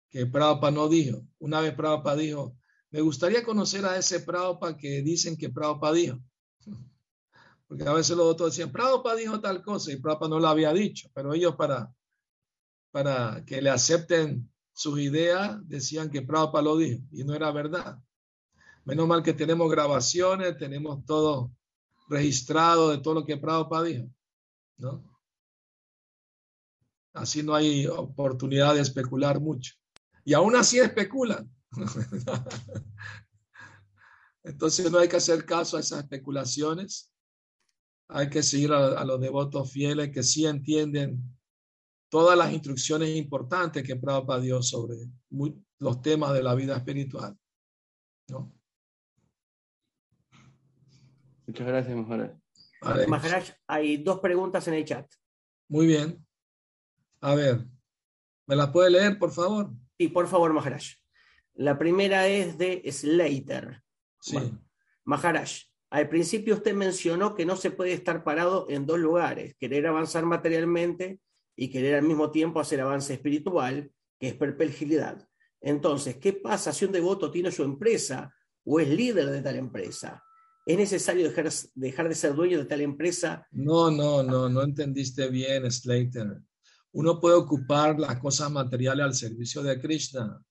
que Prabhupada no dijo. Una vez Prabhupada dijo, me gustaría conocer a ese Prabhupada que dicen que Prabhupada dijo. Porque a veces los otros decían, Prabhupada dijo tal cosa y Prabhupada no lo había dicho, pero ellos para, para que le acepten sus ideas decían que Prabhupada lo dijo y no era verdad. Menos mal que tenemos grabaciones, tenemos todo registrado de todo lo que Prabhupada dijo. Así no hay oportunidad de especular mucho. Y aún así especulan. Entonces no hay que hacer caso a esas especulaciones. Hay que seguir a, los devotos fieles que sí entienden todas las instrucciones importantes que Prabhupada dio sobre los temas de la vida espiritual. Muchas gracias, Maharaj. Maharaj, hay dos preguntas en el chat. Muy bien. A ver, ¿me las puede leer, por favor? Sí, por favor, Maharaj. La primera es de Slater. Sí. Maharaj, al principio usted mencionó que no se puede estar parado en dos lugares, querer avanzar materialmente y querer al mismo tiempo hacer avance espiritual, que es perpetuidad. Entonces, ¿qué pasa si un devoto tiene su empresa o es líder de tal empresa? ¿Es necesario dejar, dejar de ser dueño de tal empresa? No, no, no, no entendiste bien, Slater uno puede ocupar las cosas materiales al servicio de Krishna.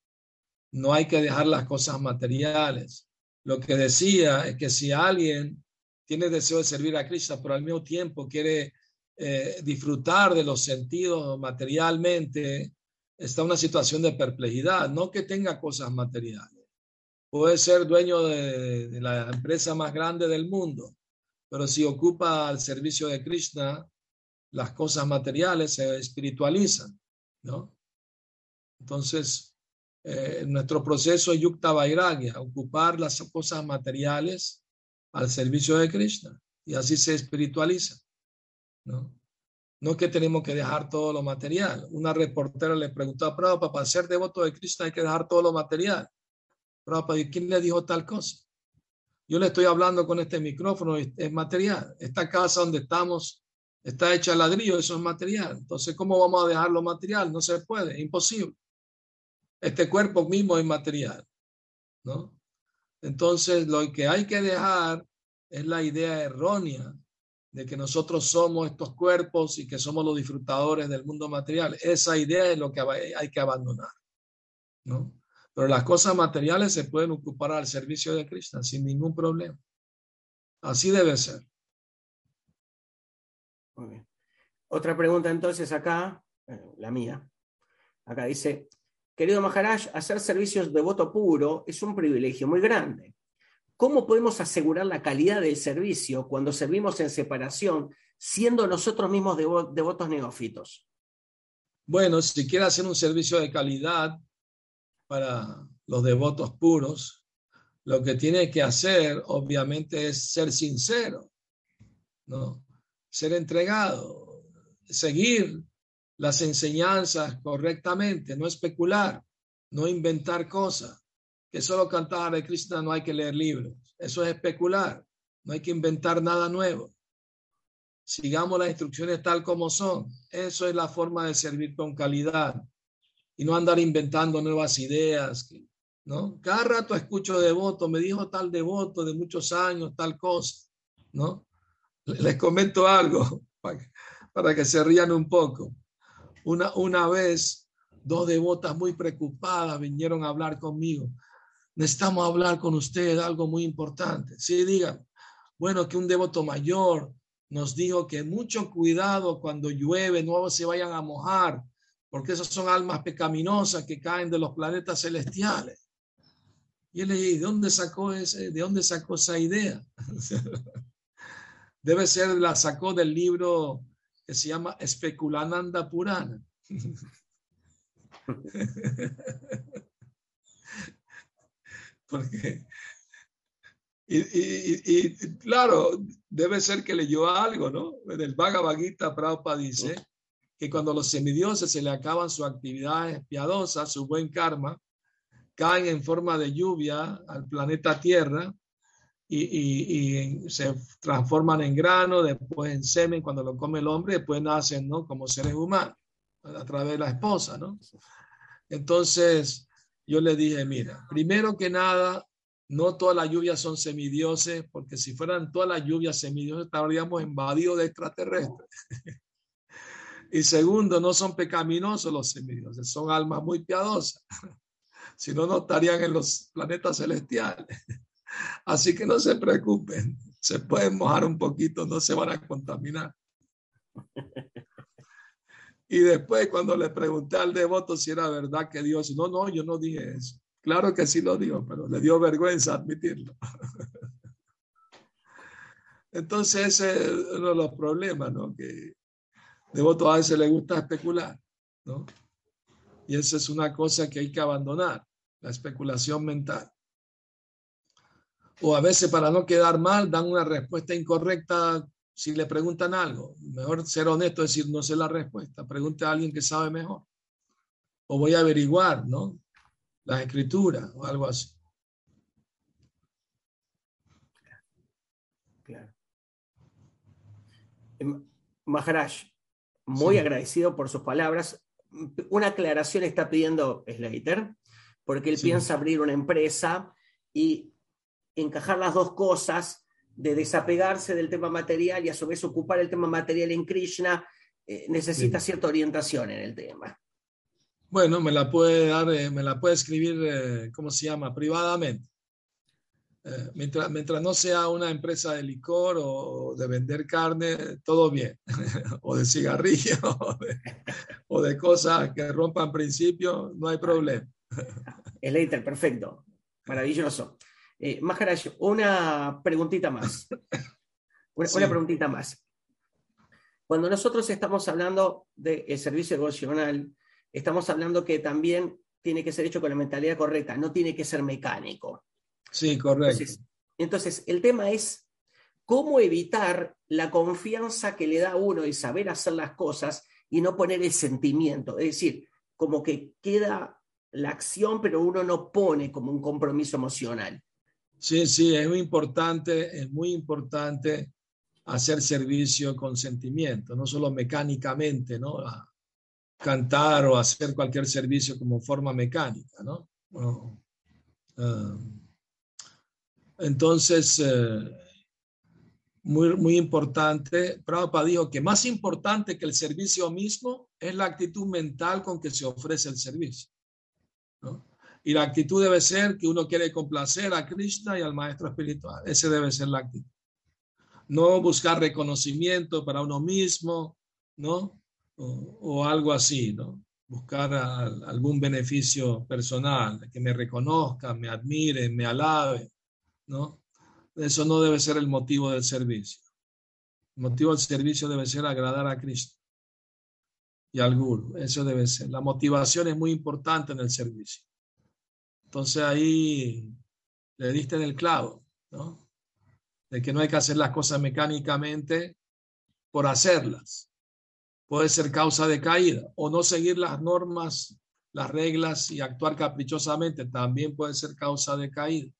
no hay que dejar las cosas materiales. Lo que decía es que si alguien tiene deseo de servir a Cristo, pero al mismo tiempo quiere eh, disfrutar de los sentidos materialmente, está en una situación de perplejidad, no que tenga cosas materiales. Puede ser dueño de, de la empresa más grande del mundo, pero si ocupa el servicio de Krishna, las cosas materiales se espiritualizan, ¿no? Entonces, eh, nuestro proceso es yukta vairagya, ocupar las cosas materiales al servicio de Krishna y así se espiritualiza, ¿no? No que tenemos que dejar todo lo material. Una reportera le preguntó a Prabhupada, para ser devoto de Krishna hay que dejar todo lo material. Prabhupada, ¿y quién le dijo tal cosa? Yo le estoy hablando con este micrófono, es material. Esta casa donde estamos está hecha ladrillo, eso es material. Entonces, ¿cómo vamos a dejar lo material? No se puede, imposible. Este cuerpo mismo es material, ¿no? Entonces, lo que hay que dejar es la idea errónea de que nosotros somos estos cuerpos y que somos los disfrutadores del mundo material. Esa idea es lo que hay que abandonar, ¿no? Pero las cosas materiales se pueden ocupar al servicio de Cristo sin ningún problema. Así debe ser. Otra pregunta entonces acá, la mía. Acá dice, querido Maharaj, hacer servicios de voto puro es un privilegio muy grande. ¿Cómo podemos asegurar la calidad del servicio cuando servimos en separación, siendo nosotros mismos devotos neófitos? Bueno, si quiere hacer un servicio de calidad, para los devotos puros, lo que tiene que hacer, obviamente, es ser sincero, ¿no? Ser entregado, seguir las enseñanzas correctamente, no especular, no inventar cosas. Que solo cantar de Krishna no hay que leer libros. Eso es especular. No hay que inventar nada nuevo. Sigamos las instrucciones tal como son. Eso es la forma de servir con calidad y no andar inventando nuevas ideas, ¿no? Cada rato escucho devoto, me dijo tal devoto de muchos años, tal cosa, ¿no? Les comento algo para que, se rían un poco. Una, una vez, dos devotas muy preocupadas vinieron a hablar conmigo. Necesitamos hablar con usted algo muy importante. Sí, digan. Bueno, que un devoto mayor nos dijo que mucho cuidado cuando llueve, no se vayan a mojar, porque esas son almas pecaminosas que caen de los planetas celestiales. Y él le dije, ¿de dónde sacó, ese, ¿de dónde sacó esa idea? Debe ser, la sacó del libro que se llama Especulananda Purana. Porque, y, y, y, claro, debe ser que leyó algo, ¿no? En el Bhagavad Gita, Prabhupada dice que cuando los semidioses se le acaban sus actividades piadosas, su buen karma, caen en forma de lluvia al planeta Tierra y, se transforman en grano, después en semen cuando lo come el hombre, después nacen ¿no? como seres humanos a través de la esposa. ¿no? Entonces yo le dije, mira, primero que nada, no todas las lluvias son semidioses, porque si fueran todas las lluvias semidioses estaríamos invadidos de extraterrestres. Y segundo, no son pecaminosos los semidioses, son almas muy piadosas. Si no, no estarían en los planetas celestiales. Así que no se preocupen, se pueden mojar un poquito, no se van a contaminar. Y después cuando le pregunté al devoto si era verdad que Dios, no, no, yo no dije eso. Claro que sí lo dijo, pero le dio vergüenza admitirlo. Entonces ese es uno de los problemas, ¿no? Que devoto a veces le gusta especular, ¿no? Y esa es una cosa que hay que abandonar, la especulación mental. O a veces para no quedar mal dan una respuesta incorrecta si le preguntan algo. Mejor ser honesto, decir no sé la respuesta, pregunte a alguien que sabe mejor. O voy a averiguar, ¿no? Las escrituras o algo así. Claro. Em, Maharaj, muy agradecido por sus palabras. Una aclaración está pidiendo Slater, porque él piensa abrir una empresa y encajar las dos cosas de desapegarse del tema material y a su vez ocupar el tema material en Krishna, eh, necesita cierta orientación en el tema. Bueno, me la puede dar, eh, me la puede escribir, eh, ¿cómo se llama? Privadamente. Mientras, mientras no sea una empresa de licor o de vender carne, todo bien. o de cigarrillo o de, cosas que rompan principios, no hay problema. El perfecto. Maravilloso. Eh, Maharaj, una preguntita más. Una, preguntita más. Cuando nosotros estamos hablando del servicio devocional, estamos hablando que también tiene que ser hecho con la mentalidad correcta, no tiene que ser mecánico. Sí, correcto. Entonces, el tema es cómo evitar la confianza que le da a uno y saber hacer las cosas y no poner el sentimiento. Es decir, como que queda la acción, pero uno no pone como un compromiso emocional. Sí, sí, es muy importante, es muy importante hacer servicio con sentimiento, no solo mecánicamente, ¿no? cantar o hacer cualquier servicio como forma mecánica, ¿no? Ah, entonces, eh, muy, muy importante, Prabhupada dijo que más importante que el servicio mismo es la actitud mental con que se ofrece el servicio. ¿no? Y la actitud debe ser que uno quiere complacer a Krishna y al maestro espiritual. Ese debe ser la actitud. No buscar reconocimiento para uno mismo, ¿no? O, algo así, ¿no? Buscar algún beneficio personal, que me reconozca, me admire, me alabe, ¿no? Eso no debe ser el motivo del servicio. El motivo del servicio debe ser agradar a Cristo y al Guru. Eso debe ser. La motivación es muy importante en el servicio. Entonces ahí le diste en el clavo, ¿no? De que no hay que hacer las cosas mecánicamente por hacerlas. Puede ser causa de caída o no seguir las normas, las reglas y actuar caprichosamente también puede ser causa de caída.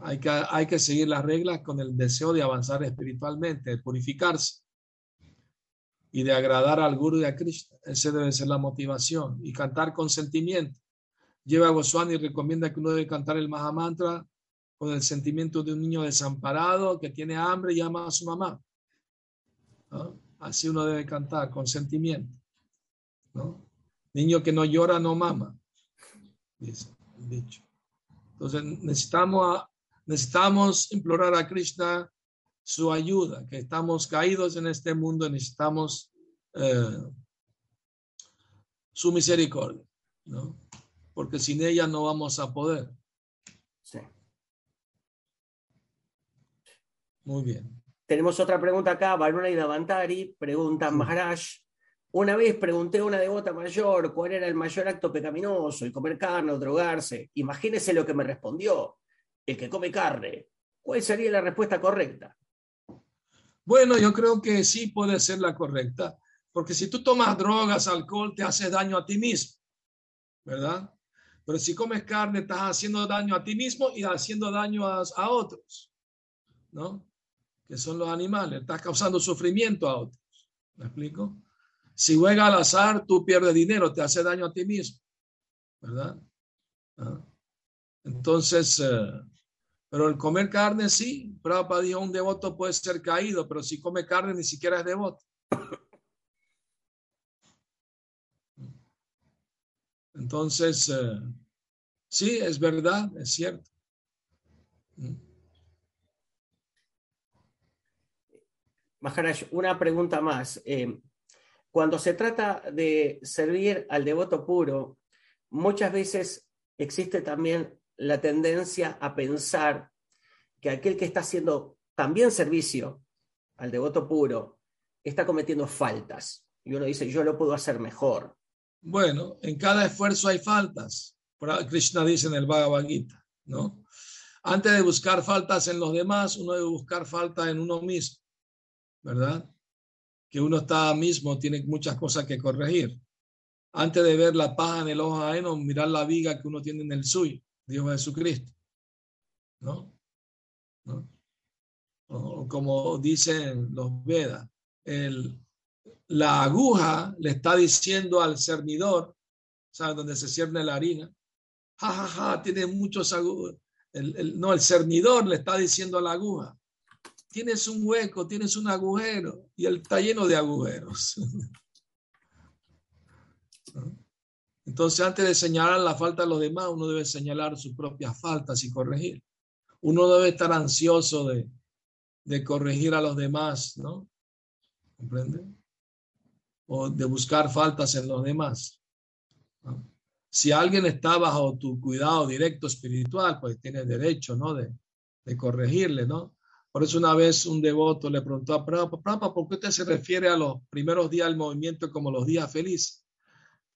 Hay que, hay que seguir las reglas con el deseo de avanzar espiritualmente, de purificarse y de agradar al Guru y a Krishna. Esa debe ser la motivación y cantar con sentimiento. Lleva Goswami recomienda que uno debe cantar el Mahamantra con el sentimiento de un niño desamparado que tiene hambre y ama a su mamá. Así uno debe cantar con sentimiento. Niño que no llora no mama, dice dicho. Entonces necesitamos, necesitamos implorar a Krishna su ayuda, que estamos caídos en este mundo, necesitamos eh, su misericordia. ¿no? porque sin ella no vamos a poder. Sí. Muy bien. Tenemos otra pregunta acá, Varuna y Davantari, pregunta Maharaj. Una vez pregunté a una devota mayor cuál era el mayor acto pecaminoso, el comer carne o drogarse. Imagínese lo que me respondió, el que come carne. ¿Cuál sería la respuesta correcta? Bueno, yo creo que sí puede ser la correcta, porque si tú tomas drogas, alcohol, te hace daño a ti mismo, ¿verdad? Pero si comes carne, estás haciendo daño a ti mismo y haciendo daño a, otros, ¿no? Que son los animales. Estás causando sufrimiento a otros. ¿Me explico? Si juega al azar, tú pierdes dinero, te hace daño a ti mismo, ¿verdad? ¿Ah? Entonces, eh, pero el comer carne sí, Prabhupada dijo, un devoto puede ser caído, pero si come carne ni siquiera es devoto. Entonces, eh, sí, es verdad, es cierto. Maharaj, una pregunta más. Eh, cuando se trata de servir al devoto puro, muchas veces existe también la tendencia a pensar que aquel que está haciendo también servicio al devoto puro está cometiendo faltas. Y uno dice, yo lo puedo hacer mejor. Bueno, en cada esfuerzo hay faltas. Krishna dice en el Bhagavad Gita, ¿no? Antes de buscar faltas en los demás, uno debe buscar faltas en uno mismo, ¿verdad? Que uno está mismo, tiene muchas cosas que corregir. Antes de ver la paja en el ojo ajeno, mirar la viga que uno tiene en el suyo, Dios Jesucristo, ¿no? ¿No? Como dicen los Vedas, el, la aguja le está diciendo al cernidor, ¿sabes? Donde se cierne la harina, ja, ja, ja, tiene muchos agujas. no, el cernidor le está diciendo a la aguja, tienes un hueco, tienes un agujero, y él está lleno de agujeros. Entonces, antes de señalar la falta de los demás, uno debe señalar sus propias faltas y corregir. Uno debe estar ansioso de, corregir a los demás, ¿no? ¿Comprende? O de buscar faltas en los demás. Si alguien está bajo tu cuidado directo espiritual, pues tienes derecho, ¿no? De, de corregirle, ¿no? Por eso una vez un devoto le preguntó a Prabhupada, ¿por qué usted se refiere a los primeros días del movimiento como los días felices?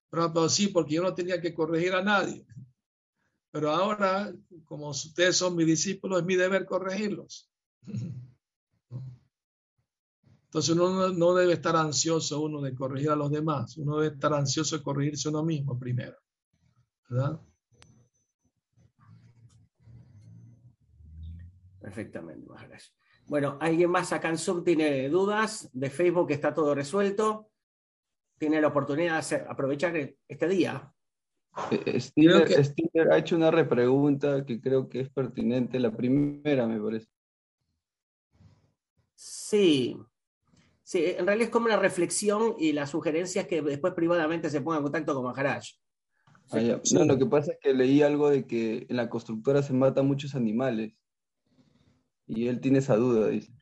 Prabhupada, sí, porque yo no tenía que corregir a nadie. Pero ahora, como ustedes son mis discípulos, es mi deber corregirlos. Entonces uno no debe estar ansioso uno de corregir a los demás, uno debe estar ansioso de corregirse uno mismo primero. ¿Verdad? Perfectamente. Bueno, ¿alguien más acá en Zoom tiene dudas? De Facebook está todo resuelto. Tiene la oportunidad de aprovechar este día. Eh, Steiner, ha hecho una repregunta que creo que es pertinente, la primera me parece. Sí, sí, en realidad es como una reflexión y la sugerencia es que después privadamente se ponga en contacto con Maharaj. Ah, no, lo que pasa es que leí algo de que en la constructora se matan muchos animales. Y él tiene esa duda, dice.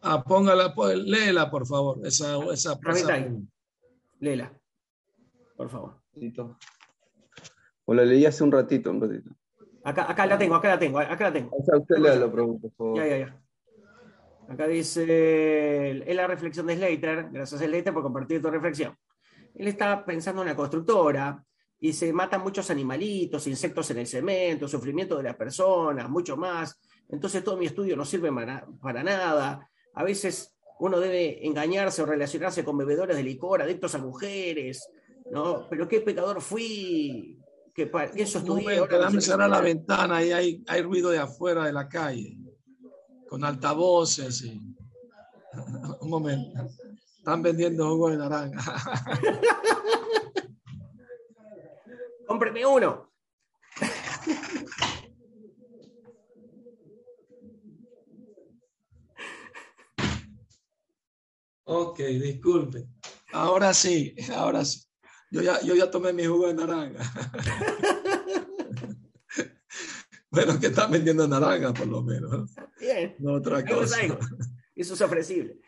Ah, póngala, pues, léela, por favor, esa, esa, Léela, por favor. O la leí hace un ratito, un ratito. Acá, acá la tengo, acá la tengo, acá la tengo. O sea, usted lea la pregunta, por favor. Ya, ya, ya. Acá dice, es la reflexión de Slater, gracias a Slater por compartir tu reflexión. Él está pensando en una constructora y se matan muchos animalitos, insectos en el cemento, sufrimiento de las personas, mucho más entonces todo mi estudio no sirve para, nada. A veces uno debe engañarse o relacionarse con bebedores de licor, adictos a mujeres, ¿no? Pero qué pecador fui, que, eso estudié. No, déjame cerrar la ventana y hay, hay ruido de afuera de la calle, con altavoces. Y... Un momento. Están vendiendo jugo de naranja. Cómpreme uno. Ok, disculpe. Ahora sí, ahora sí. Yo ya, yo ya tomé mi jugo de naranja. bueno, que están vendiendo naranja por lo menos. Bien. No otra cosa. Eso es ofrecible.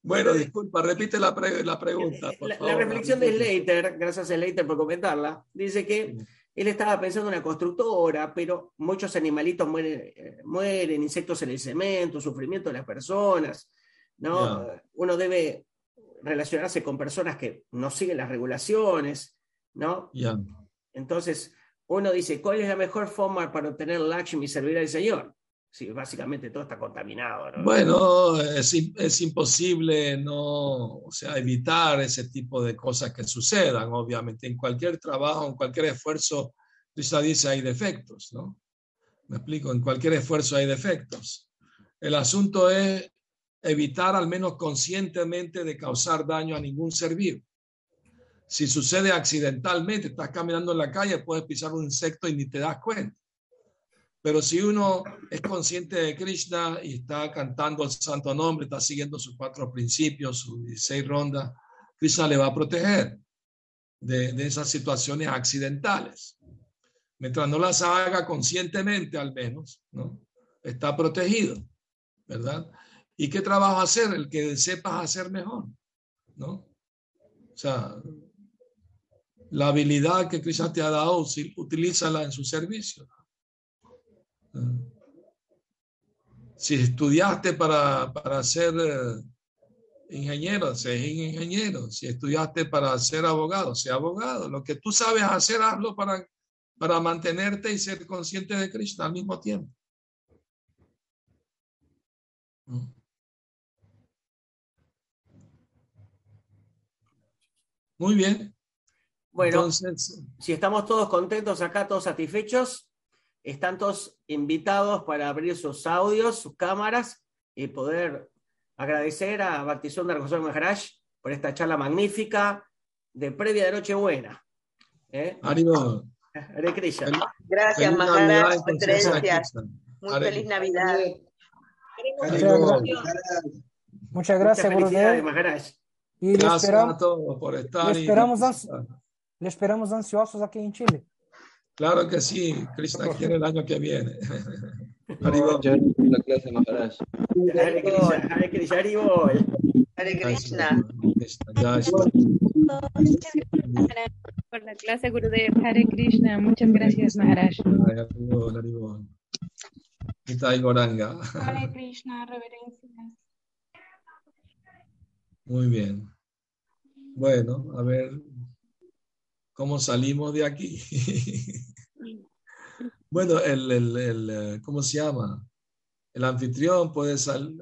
Bueno, disculpa, repite la, la pregunta. la, reflexión de Slater, gracias a Slater por comentarla, dice que él estaba pensando en una constructora, pero muchos animalitos mueren, eh, mueren, insectos en el cemento, sufrimiento de las personas. ¿No? Uno debe relacionarse con personas que no siguen las regulaciones, ¿no? Entonces, uno dice, ¿cuál es la mejor forma para obtener Lakshmi y servir al Señor? Sí, básicamente todo está contaminado. Bueno, es, es, imposible no, o sea, evitar ese tipo de cosas que sucedan, obviamente. En cualquier trabajo, en cualquier esfuerzo, Luisa dice, hay defectos, ¿no? Me explico, en cualquier esfuerzo hay defectos. El asunto es evitar al menos conscientemente de causar daño a ningún ser vivo. Si sucede accidentalmente, estás caminando en la calle, puedes pisar un insecto y ni te das cuenta. Pero si uno es consciente de Krishna y está cantando el santo nombre, está siguiendo sus cuatro principios, sus seis rondas, Krishna le va a proteger de, de esas situaciones accidentales. Mientras no las haga conscientemente, al menos, ¿no? Está protegido, ¿verdad? ¿Y qué trabajo hacer? El que sepas hacer mejor, ¿no? O sea, la habilidad que Cristo te ha dado, utilízala en su servicio. Si estudiaste para, para ser eh, ingeniero, sé ingeniero. Si estudiaste para ser abogado, sé abogado. Lo que tú sabes hacer, hazlo para, para mantenerte y ser consciente de Cristo al mismo tiempo. Muy bien. Bueno, si estamos todos contentos acá, todos satisfechos, están todos invitados para abrir sus audios, sus cámaras y poder agradecer a Baptizón de Maharaj por esta charla magnífica de previa de Nochebuena. ¿Eh? Gracias, Maharaj, Muy feliz Navidad. Muchas gracias, Muchas felicidades, Maharaj. Y Gracias esperamos, a todos por estar. le y esperamos, participar. le esperamos ansiosos aquí en Chile. Claro que sí, Krishna quiere el año que viene. Haribol. Chévere la clase, Maharaj. Hare Krishna, por la clase Gurudev. Hare Krishna. Muchas gracias, Maharaj. Hare Krishna, reverencias. Muy bien. Bueno, a ver cómo salimos de aquí. bueno, el, el, el, eh, ¿cómo se llama? El anfitrión puede salir.